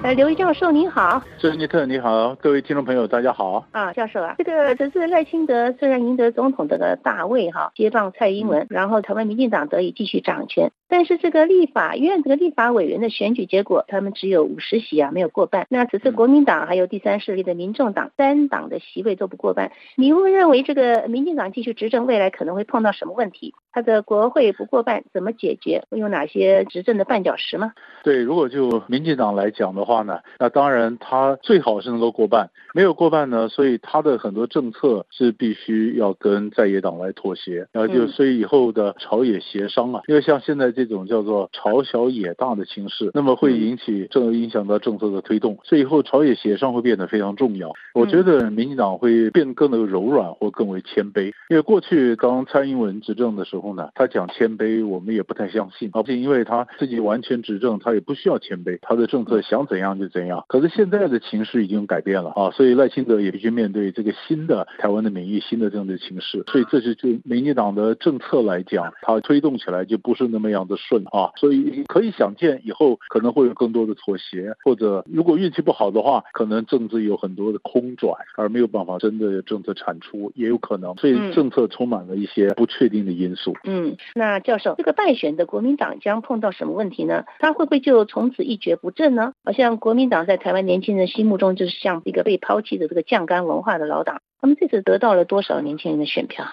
呃，刘教授您好，珍妮特你好，各位听众朋友大家好。啊，教授啊，这个这次赖清德虽然赢得总统这个大位哈，接棒蔡英文，然后台湾民进党得以继续掌权，但是这个立法院这个立法委员的选举结果，他们只有五十席啊，没有过半。那此次国民党还有第三势力的民众党三党的席位都不过半，你会认为这个民进党继续执政未来可能会碰到什么问题？他的国会不过半怎么解决？会有哪些执政的绊脚石吗？对，如果就民进党来讲的话呢，那当然他最好是能够过半，没有过半呢，所以他的很多政策是必须要跟在野党来妥协，然后就所以以后的朝野协商啊，因为像现在这种叫做朝小野大的形势，那么会引起正影响到政策的推动，所以以后朝野协商会变得非常重要。我觉得民进党会变更的柔软或更为谦卑，因为过去当蔡英文执政的时候呢，他讲谦卑，我们也不太相信。而且因为他自己完全执政，他也不需要谦卑，他的政策想怎样就怎样。可是现在的情势已经改变了啊，所以赖清德也必须面对这个新的台湾的民意、新的政治情势，所以这是就民进党的政策来讲，它推动起来就不是那么样的顺啊，所以可以想见以后可能会有更多的妥协，或者如果运气不好的话，可能政治有很多的空转，而没有办法真的政策产出，也有可能，所以政策充满了一些不确定的因素。嗯，那教授，这个败选的国民党将碰到什么问题呢？他会不会就从此一蹶不振呢？好像国民党在台湾年轻人心目中就是像一个被抛弃的这个酱干文化的老党，他们这次得到了多少年轻人的选票？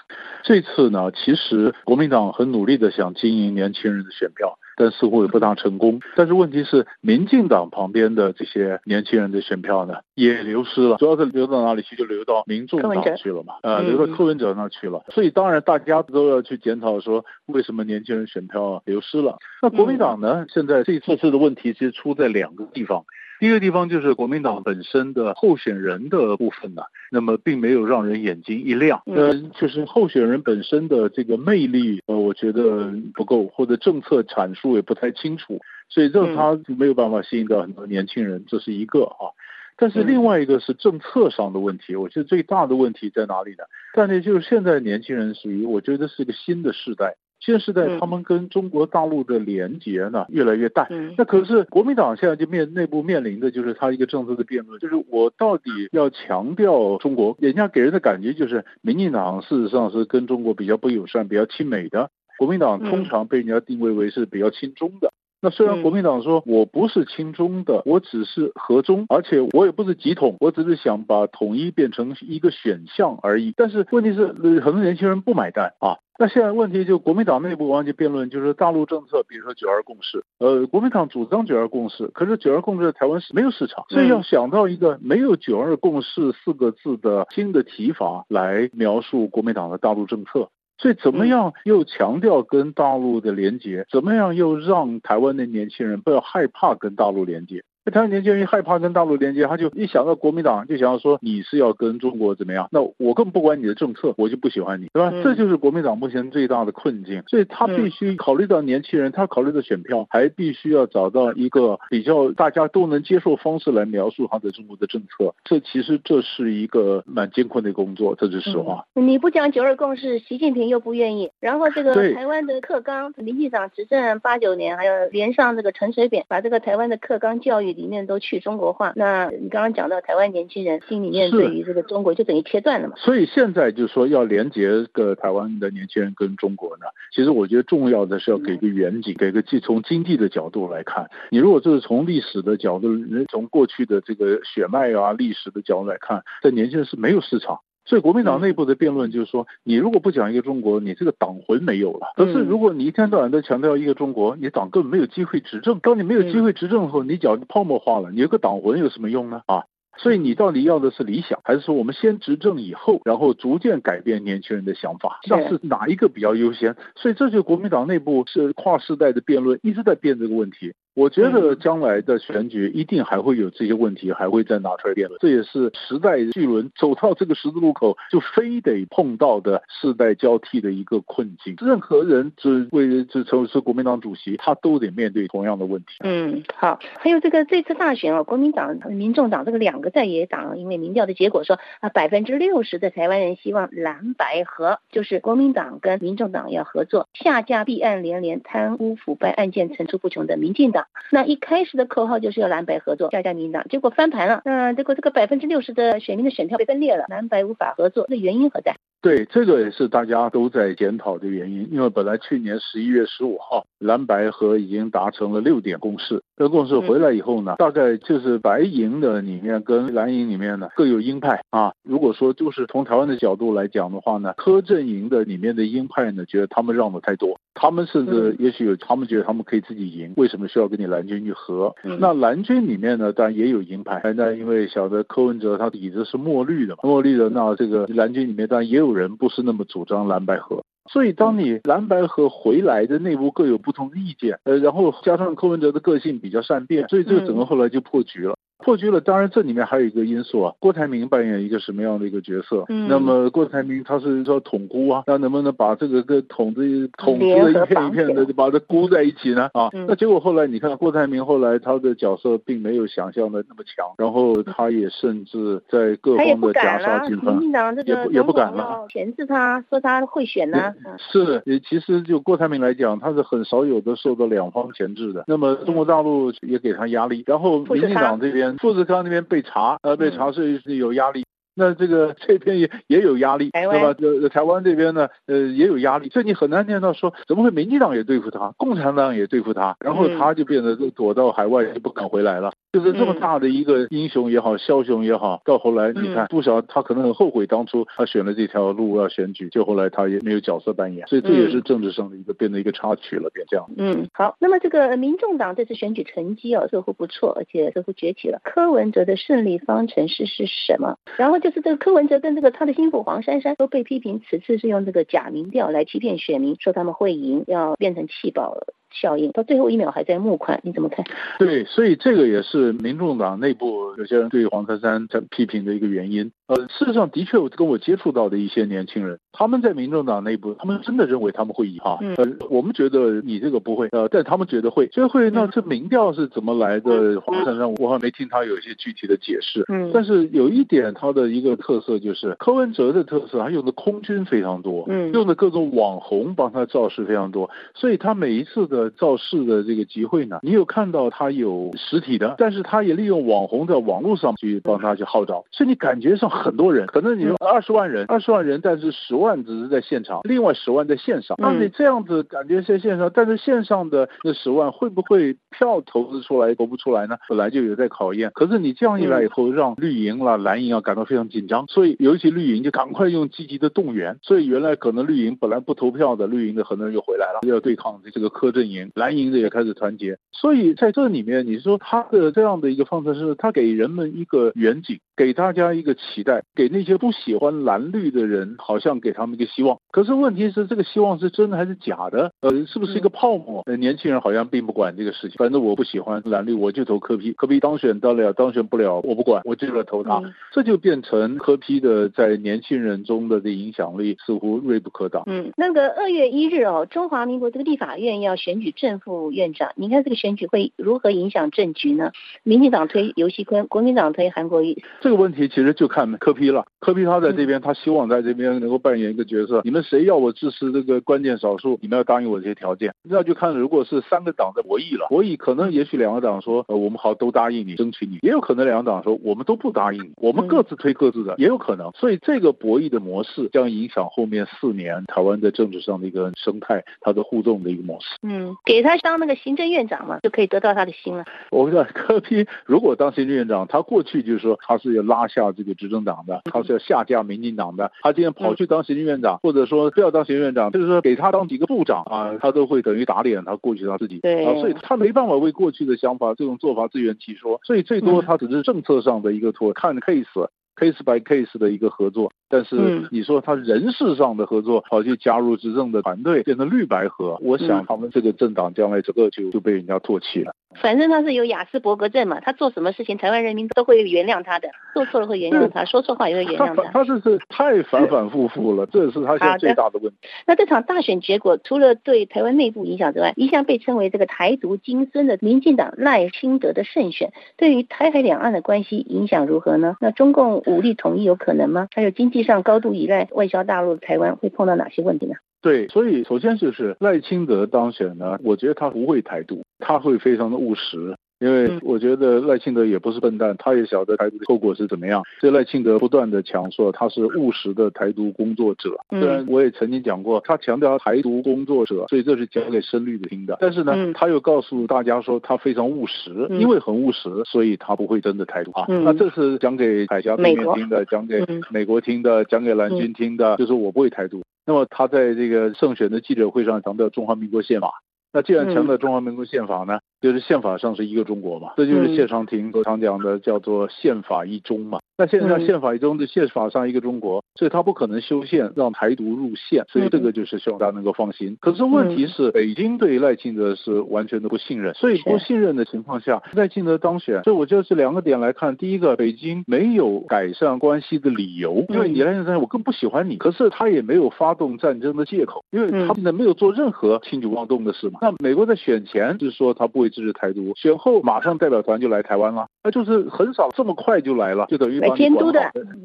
这次呢，其实国民党很努力的想经营年轻人的选票。但似乎也不大成功。但是问题是，民进党旁边的这些年轻人的选票呢，也流失了。主要是流到哪里去？就流到民众党去了嘛？呃，流到柯文哲那去了。所以当然大家都要去检讨说，为什么年轻人选票流失了？那国民党呢？现在这次次的问题其实出在两个地方。第一个地方就是国民党本身的候选人的部分呢，那么并没有让人眼睛一亮。呃，就是候选人本身的这个魅力，呃，我觉得不够，或者政策阐述也不太清楚，所以让他没有办法吸引到很多年轻人，这是一个啊。但是另外一个是政策上的问题，我觉得最大的问题在哪里呢？但是就是现在年轻人属于，我觉得是一个新的时代。新时代，他们跟中国大陆的连结呢越来越淡。那可是国民党现在就面内部面临的就是他一个政策的辩论，就是我到底要强调中国，人家给人的感觉就是民进党事实上是跟中国比较不友善、比较亲美的，国民党通常被人家定位为是比较亲中的。那虽然国民党说我不是亲中的，我只是和中，而且我也不是极统，我只是想把统一变成一个选项而已。但是问题是，很多年轻人不买单啊。那现在问题就国民党内部完全辩论，就是大陆政策，比如说九二共识，呃，国民党主张九二共识，可是九二共识在台湾是没有市场，所以要想到一个没有九二共识四个字的新的提法来描述国民党的大陆政策。所以怎么样又强调跟大陆的连接？怎么样又让台湾的年轻人不要害怕跟大陆连接？台湾年轻人害怕跟大陆连接，他就一想到国民党就想要说你是要跟中国怎么样？那我更不管你的政策，我就不喜欢你，对吧？这就是国民党目前最大的困境，所以他必须考虑到年轻人，他考虑到选票，还必须要找到一个比较大家都能接受方式来描述他的中国的政策。这其实这是一个蛮艰困的工作，这是实话。你不讲九二共识，习近平又不愿意。然后这个台湾的课纲，民进党执政八九年，还有连上这个陈水扁，把这个台湾的课纲教育。里面都去中国化，那你刚刚讲到台湾年轻人心里面对于这个中国就等于切断了嘛？所以现在就是说要连接个台湾的年轻人跟中国呢，其实我觉得重要的是要给个远景，给个既从经济的角度来看。你如果就是从历史的角度，从过去的这个血脉啊、历史的角度来看，在年轻人是没有市场。所以国民党内部的辩论就是说，你如果不讲一个中国，你这个党魂没有了。可是如果你一天到晚都强调一个中国，你党根本没有机会执政。当你没有机会执政的时候，你讲泡沫化了，你有个党魂有什么用呢？啊，所以你到底要的是理想，还是说我们先执政以后，然后逐渐改变年轻人的想法？那是哪一个比较优先？所以这就国民党内部是跨世代的辩论，一直在辩这个问题。我觉得将来的选举一定还会有这些问题，还会再拿出来辩论。这也是时代巨轮走到这个十字路口就非得碰到的世代交替的一个困境。任何人只为只成为是国民党主席，他都得面对同样的问题。嗯，好。还有这个这次大选啊，国民党、民众党这个两个在野党，因为民调的结果说啊，百分之六十的台湾人希望蓝白合，就是国民党跟民众党要合作，下架弊案连连、贪污腐败案件层出不穷的民进党。那一开始的口号就是要蓝白合作，加加民党，结果翻盘了。那结果这个百分之六十的选民的选票被分裂了，蓝白无法合作，那原因何在？对，这个也是大家都在检讨的原因。因为本来去年十一月十五号，蓝白和已经达成了六点共识。这共识回来以后呢，大概就是白银的里面跟蓝银里面呢各有鹰派啊。如果说就是从台湾的角度来讲的话呢，柯阵营的里面的鹰派呢，觉得他们让的太多，他们甚至也许有他们觉得他们可以自己赢，为什么需要跟你蓝军去合？那蓝军里面呢，当然也有鹰派。那因为晓得柯文哲他底子是墨绿的嘛，墨绿的那这个蓝军里面当然也有。人不是那么主张蓝白合，所以当你蓝白和回来的内部各有不同的意见，呃，然后加上柯文哲的个性比较善变，所以这个整个后来就破局了。破局了，当然这里面还有一个因素啊，郭台铭扮演一个什么样的一个角色？嗯，那么郭台铭他是说统孤啊，那能不能把这个跟统治统治的一片一片的就把它箍在一起呢？啊，那结果后来你看郭台铭后来他的角色并没有想象的那么强，然后他也甚至在各方的夹杀进犯，也不也不敢了，钳制他说他会选呢。是，其实就郭台铭来讲，他是很少有的受到两方钳制的。那么中国大陆也给他压力，然后民进党这边。富士康那边被查，呃，被查是是有压力。那这个 这边也也有压力，对吧？这，台湾这边呢，呃，也有压力。所以你很难见到说，怎么会民进党也对付他，共产党也对付他，然后他就变得躲到海外就不敢回来了。就是这么大的一个英雄也好，枭雄也好，到后来你看，不晓他可能很后悔当初他选了这条路要选举，就后来他也没有角色扮演，所以这也是政治上的一个变得一个插曲了，变这样。嗯，好，那么这个民众党这次选举成绩哦，似乎不错，而且似乎崛起了。柯文哲的胜利方程式是什么？然后就是这个柯文哲跟这个他的心腹黄珊珊都被批评，此次是用这个假民调来欺骗选民，说他们会赢，要变成弃保。效应到最后一秒还在募款，你怎么看？对，所以这个也是民众党内部有些人对黄珊珊在批评的一个原因。呃，事实上的确，我跟我接触到的一些年轻人，他们在民众党内部，他们真的认为他们会赢哈。呃，我们觉得你这个不会，呃，但他们觉得会，所以会。那这民调是怎么来的？黄珊珊，我好像没听他有一些具体的解释。嗯，但是有一点，他的一个特色就是柯文哲的特色，他用的空军非常多，嗯，用的各种网红帮他造势非常多，所以他每一次的造势的这个集会呢，你有看到他有实体的，但是他也利用网红在网络上去帮他去号召，所以你感觉上。很多人可能你说二十万人，二十万人，但是十万只是在现场，另外十万在线上。那你这样子感觉在线上，但是线上的那十万会不会票投资出来投不出来呢？本来就有在考验。可是你这样一来以后，让绿营啦、蓝营啊感到非常紧张，所以尤其绿营就赶快用积极的动员。所以原来可能绿营本来不投票的，绿营的很多人又回来了，要对抗这个柯阵营，蓝营的也开始团结。所以在这里面，你说他的这样的一个方式是，他给人们一个远景，给大家一个期。待给那些不喜欢蓝绿的人，好像给他们一个希望。可是问题是，这个希望是真的还是假的？呃，是不是一个泡沫？呃，年轻人好像并不管这个事情。反正我不喜欢蓝绿，我就投柯批。柯批当选得了，当选不了，我不管，我就来投他。这就变成柯批的在年轻人中的这影响力似乎锐不可挡。嗯，那个二月一日哦，中华民国这个立法院要选举正副院长，你看这个选举会如何影响政局呢？民进党推尤熙坤，国民党推韩国瑜。这个问题其实就看柯批了。柯批他在这边，他希望在这边能够扮演一个角色。你们谁要我支持这个关键少数？你们要答应我这些条件。那就看如果是三个党在博弈了，博弈可能也许两个党说，呃，我们好都答应你，争取你；也有可能两个党说，我们都不答应，我们各自推各自的，也有可能。所以这个博弈的模式将影响后面四年台湾在政治上的一个生态，它的互动的一个模式。嗯，给他当那个行政院长嘛，就可以得到他的心了。我们讲柯批如果当行政院长，他过去就是说他是是要拉下这个执政党的，他是要下架民进党的。他今天跑去当行政院长，或者说不要当行政院长，就是说给他当几个部长啊，他都会等于打脸他过去他自己。对啊，所以他没办法为过去的想法这种做法自圆其说，所以最多他只是政策上的一个托看 case。case by case 的一个合作，但是你说他人事上的合作，跑去加入执政的团队，变成绿白合，我想他们这个政党将来整个就就被人家唾弃了。反正他是有雅斯伯格症嘛，他做什么事情，台湾人民都会原谅他的，做错了会原谅他，说错话也会原谅他。他是是太反反复复了，这是他现在最大的问题。那这场大选结果，除了对台湾内部影响之外，一向被称为这个台独金孙的民进党赖清德的胜选，对于台海两岸的关系影响如何呢？那中共武力统一有可能吗？还有经济上高度依赖外销大陆的台湾会碰到哪些问题呢？对，所以首先就是赖清德当选呢，我觉得他不会台独，他会非常的务实。因为我觉得赖清德也不是笨蛋，他也晓得台独的后果是怎么样。所以赖清德不断的强说他是务实的台独工作者。虽然我也曾经讲过，他强调台独工作者，所以这是讲给深绿的听的。但是呢，他又告诉大家说他非常务实，因为很务实，所以他不会真的台独啊。那这是讲给海峡对面听的，讲给美国听的，讲给蓝军听的，就是我不会台独。那么他在这个胜选的记者会上强调中华民国宪法。那既然强调中华民国宪法呢？就是宪法上是一个中国嘛，这就是谢长廷常讲的叫做宪法一中嘛。那现在宪法一中的宪法上一个中国，所以他不可能修宪让台独入宪，所以这个就是希望大家能够放心。可是问题是，北京对赖清德是完全的不信任，所以不信任的情况下，赖清德当选，所以我觉得是两个点来看。第一个，北京没有改善关系的理由，因为你赖清德我更不喜欢你，可是他也没有发动战争的借口，因为他现在没有做任何轻举妄动的事嘛。那美国在选前就是说他不会支持台独，选后马上代表团就来台湾了，那就是很少这么快就来了，就等于来监督的，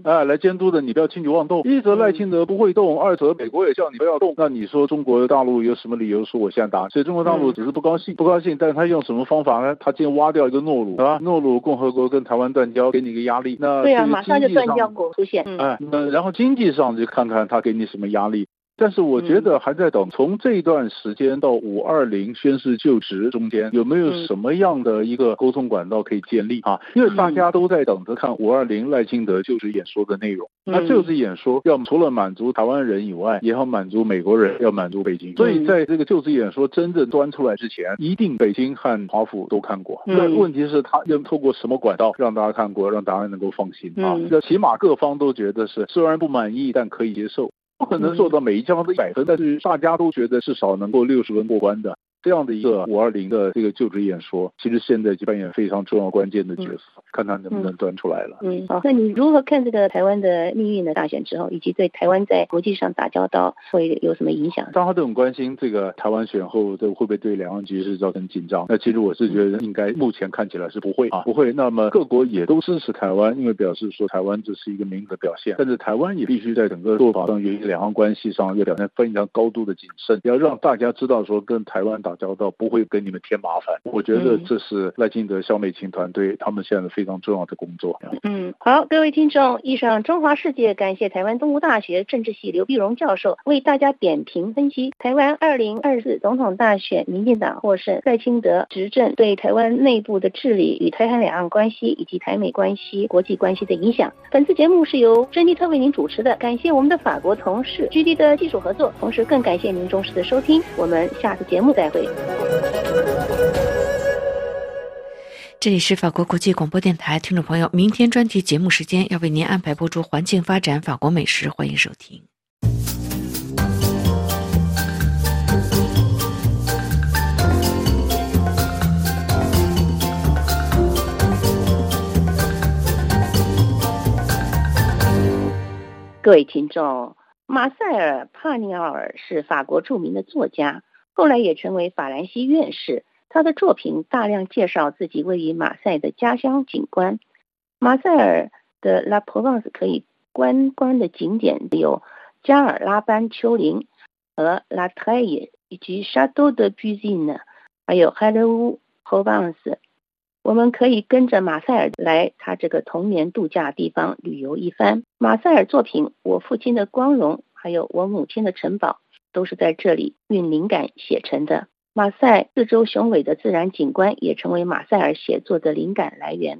哎，来监督的，你不要轻举妄动。一则赖清德不会动，二则美国也叫你不要动。那你说中国大陆有什么理由说我现在打？所以中国大陆只是不高兴，不高兴，但是他用什么方法呢？他今天挖掉一个诺鲁，啊？诺鲁共和国跟台湾断交，给你一个压力。那对啊，马上就断交国出现。哎，那然后经济上就看看他给你什么压力。但是我觉得还在等，从这段时间到五二零宣誓就职中间，有没有什么样的一个沟通管道可以建立啊？因为大家都在等着看五二零赖清德就职演说的内容。那就职演说要除了满足台湾人以外，也要满足美国人，要满足北京。所以在这个就职演说真正端出来之前，一定北京和华府都看过。那问题是，他要透过什么管道让大家看过，让大家能够放心啊？那起码各方都觉得是虽然不满意，但可以接受。不可能做到每一项都一百分，但是大家都觉得至少能够六十分过关的。这样的一个五二零的这个就职演说，其实现在就扮演非常重要关键的角色，看他能不能端出来了。嗯，好，那你如何看这个台湾的命运的大选之后，以及对台湾在国际上打交道会有什么影响？大家都很关心这个台湾选后这会不会对两岸局势造成紧张？那其实我是觉得应该目前看起来是不会啊，不会。那么各国也都支持台湾，因为表示说台湾这是一个民主的表现。但是台湾也必须在整个做法上，由于两岸关系上要表现非常高度的谨慎，要让大家知道说跟台湾打交道不会。给你们添麻烦，我觉得这是赖清德、肖美琴团队他们现在非常重要的工作。嗯，好，各位听众，以上中华世界感谢台湾东吴大学政治系刘碧荣教授为大家点评分析台湾二零二四总统大选，民进党获胜，赖清德执政对台湾内部的治理与台海两岸关系以及台美关系、国际关系的影响。本次节目是由珍妮特为您主持的，感谢我们的法国同事 G D 的技术合作，同时更感谢您忠实的收听，我们下次节目再会。这里是法国国际广播电台，听众朋友，明天专题节目时间要为您安排播出环境发展、法国美食，欢迎收听。各位听众，马塞尔·帕尼奥尔是法国著名的作家，后来也成为法兰西院士。他的作品大量介绍自己位于马赛的家乡景观。马赛尔的 La Provence 可以观光的景点有加尔拉班丘陵和 La t r e i 以及 Chateau de b u z i n e 还有 Hello Provence。我们可以跟着马赛尔来他这个童年度假地方旅游一番。马赛尔作品《我父亲的光荣》还有《我母亲的城堡》都是在这里运灵感写成的。马赛四周雄伟的自然景观也成为马赛尔写作的灵感来源。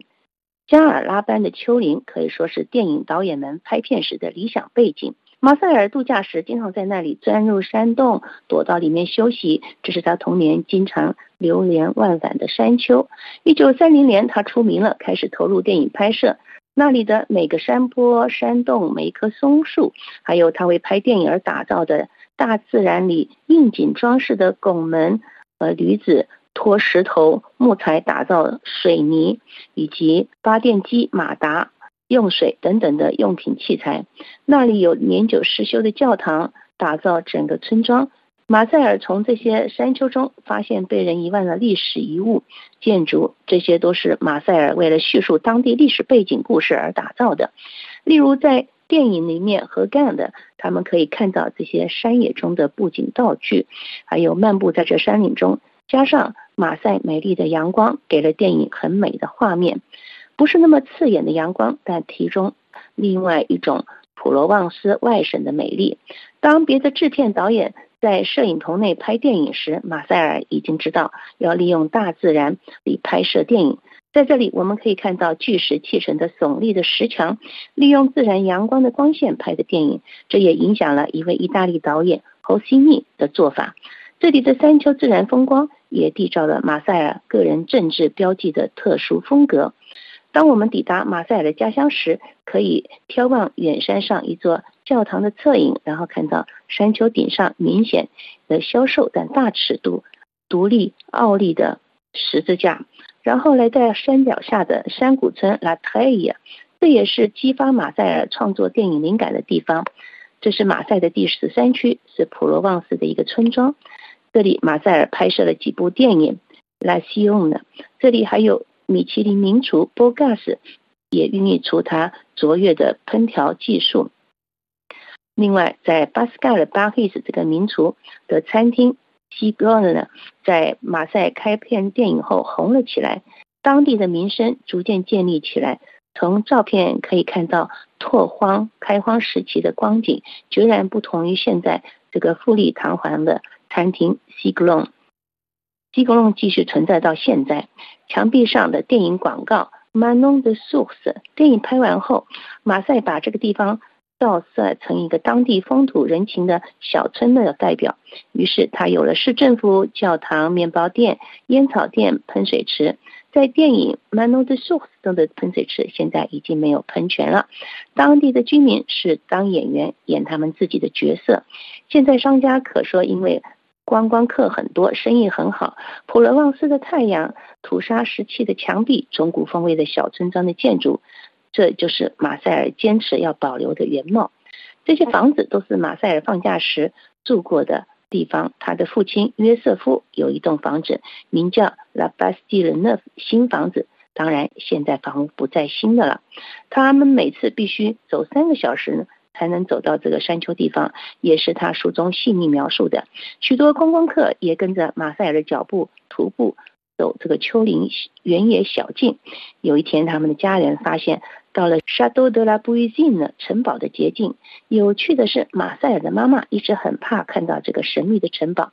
加尔拉班的丘陵可以说是电影导演们拍片时的理想背景。马塞尔度假时经常在那里钻入山洞，躲到里面休息。这是他童年经常流连忘返的山丘。一九三零年，他出名了，开始投入电影拍摄。那里的每个山坡、山洞、每一棵松树，还有他为拍电影而打造的大自然里应景装饰的拱门、呃驴子拖石头、木材打造水泥，以及发电机、马达、用水等等的用品器材。那里有年久失修的教堂，打造整个村庄。马塞尔从这些山丘中发现被人遗忘的历史遗物、建筑，这些都是马塞尔为了叙述当地历史背景故事而打造的。例如，在电影里面和干的，他们可以看到这些山野中的布景道具，还有漫步在这山岭中，加上马赛美丽的阳光，给了电影很美的画面。不是那么刺眼的阳光，但其中另外一种普罗旺斯外省的美丽。当别的制片导演。在摄影棚内拍电影时，马塞尔已经知道要利用大自然里拍摄电影。在这里，我们可以看到巨石砌成的耸立的石墙，利用自然阳光的光线拍的电影。这也影响了一位意大利导演侯西尼的做法。这里的山丘自然风光也缔造了马塞尔个人政治标记的特殊风格。当我们抵达马塞尔的家乡时，可以眺望远山上一座。教堂的侧影，然后看到山丘顶上明显的消瘦但大尺度、独立傲立的十字架，然后来在山脚下的山谷村拉泰伊，这也是激发马塞尔创作电影灵感的地方。这是马赛的第十三区，是普罗旺斯的一个村庄。这里马塞尔拍摄了几部电影，拉西翁的。这里还有米其林名厨波加斯，也孕育出他卓越的烹调技术。另外，在巴斯盖尔巴赫斯这个名厨的餐厅，西格呢，在马赛开片电影后红了起来，当地的名声逐渐建立起来。从照片可以看到，拓荒开荒时期的光景决然不同于现在这个富丽堂皇的餐厅西格隆。西格隆继续存在到现在，墙壁上的电影广告 “Manon de Source”。电影拍完后，马赛把这个地方。造色成一个当地风土人情的小村的代表，于是他有了市政府、教堂、面包店、烟草店、喷水池。在电影《Man of the Shoes》中的喷水池现在已经没有喷泉了，当地的居民是当演员演他们自己的角色。现在商家可说因为观光客很多，生意很好。普罗旺斯的太阳、土沙石砌的墙壁、中古风味的小村庄的建筑。这就是马塞尔坚持要保留的原貌。这些房子都是马塞尔放假时住过的地方。他的父亲约瑟夫有一栋房子，名叫 La Bastille Neuf 新房子。当然，现在房屋不再新的了。他们每次必须走三个小时呢，才能走到这个山丘地方，也是他书中细腻描述的。许多观光客也跟着马塞尔的脚步徒步。走这个丘陵原野小径，有一天，他们的家人发现到了沙多德拉布伊金的城堡的捷径。有趣的是，马塞尔的妈妈一直很怕看到这个神秘的城堡，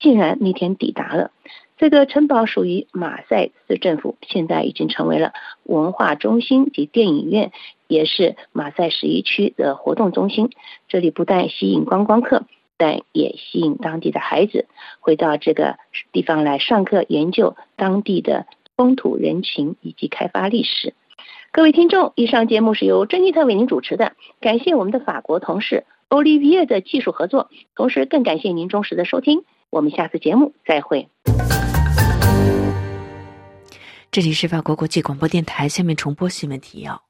竟然那天抵达了。这个城堡属于马赛市政府，现在已经成为了文化中心及电影院，也是马赛十一区的活动中心。这里不但吸引观光客。但也吸引当地的孩子回到这个地方来上课，研究当地的风土人情以及开发历史。各位听众，以上节目是由珍妮特为您主持的，感谢我们的法国同事欧利维耶的技术合作，同时更感谢您忠实的收听。我们下次节目再会。这里是法国国际广播电台，下面重播新闻提要。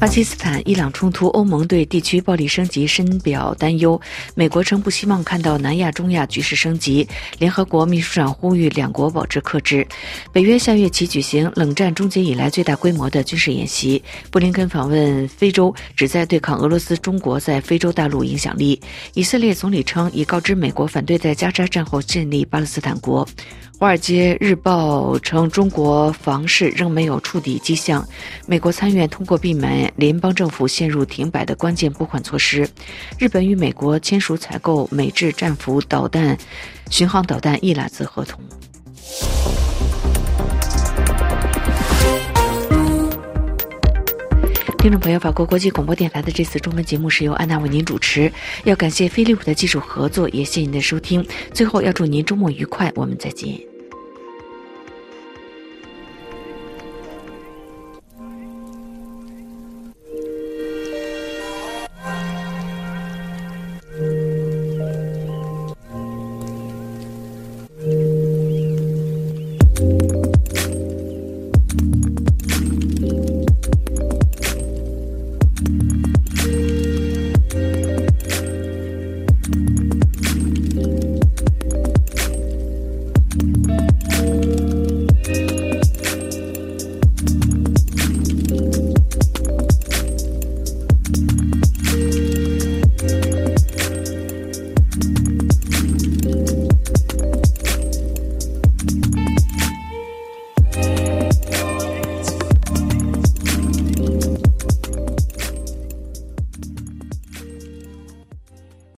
巴基斯坦伊朗冲突，欧盟对地区暴力升级深表担忧。美国称不希望看到南亚、中亚局势升级。联合国秘书长呼吁两国保持克制。北约下月起举行冷战终结以来最大规模的军事演习。布林肯访问非洲，旨在对抗俄罗斯、中国在非洲大陆影响力。以色列总理称已告知美国反对在加沙战后建立巴勒斯坦国。《华尔街日报》称，中国房市仍没有触底迹象。美国参院通过避免联邦政府陷入停摆的关键拨款措施。日本与美国签署采购美制战斧导弹、巡航导弹一揽子合同。听众朋友，法国国际广播电台的这次中文节目是由安娜为您主持，要感谢飞利浦的技术合作，也谢谢您的收听。最后要祝您周末愉快，我们再见。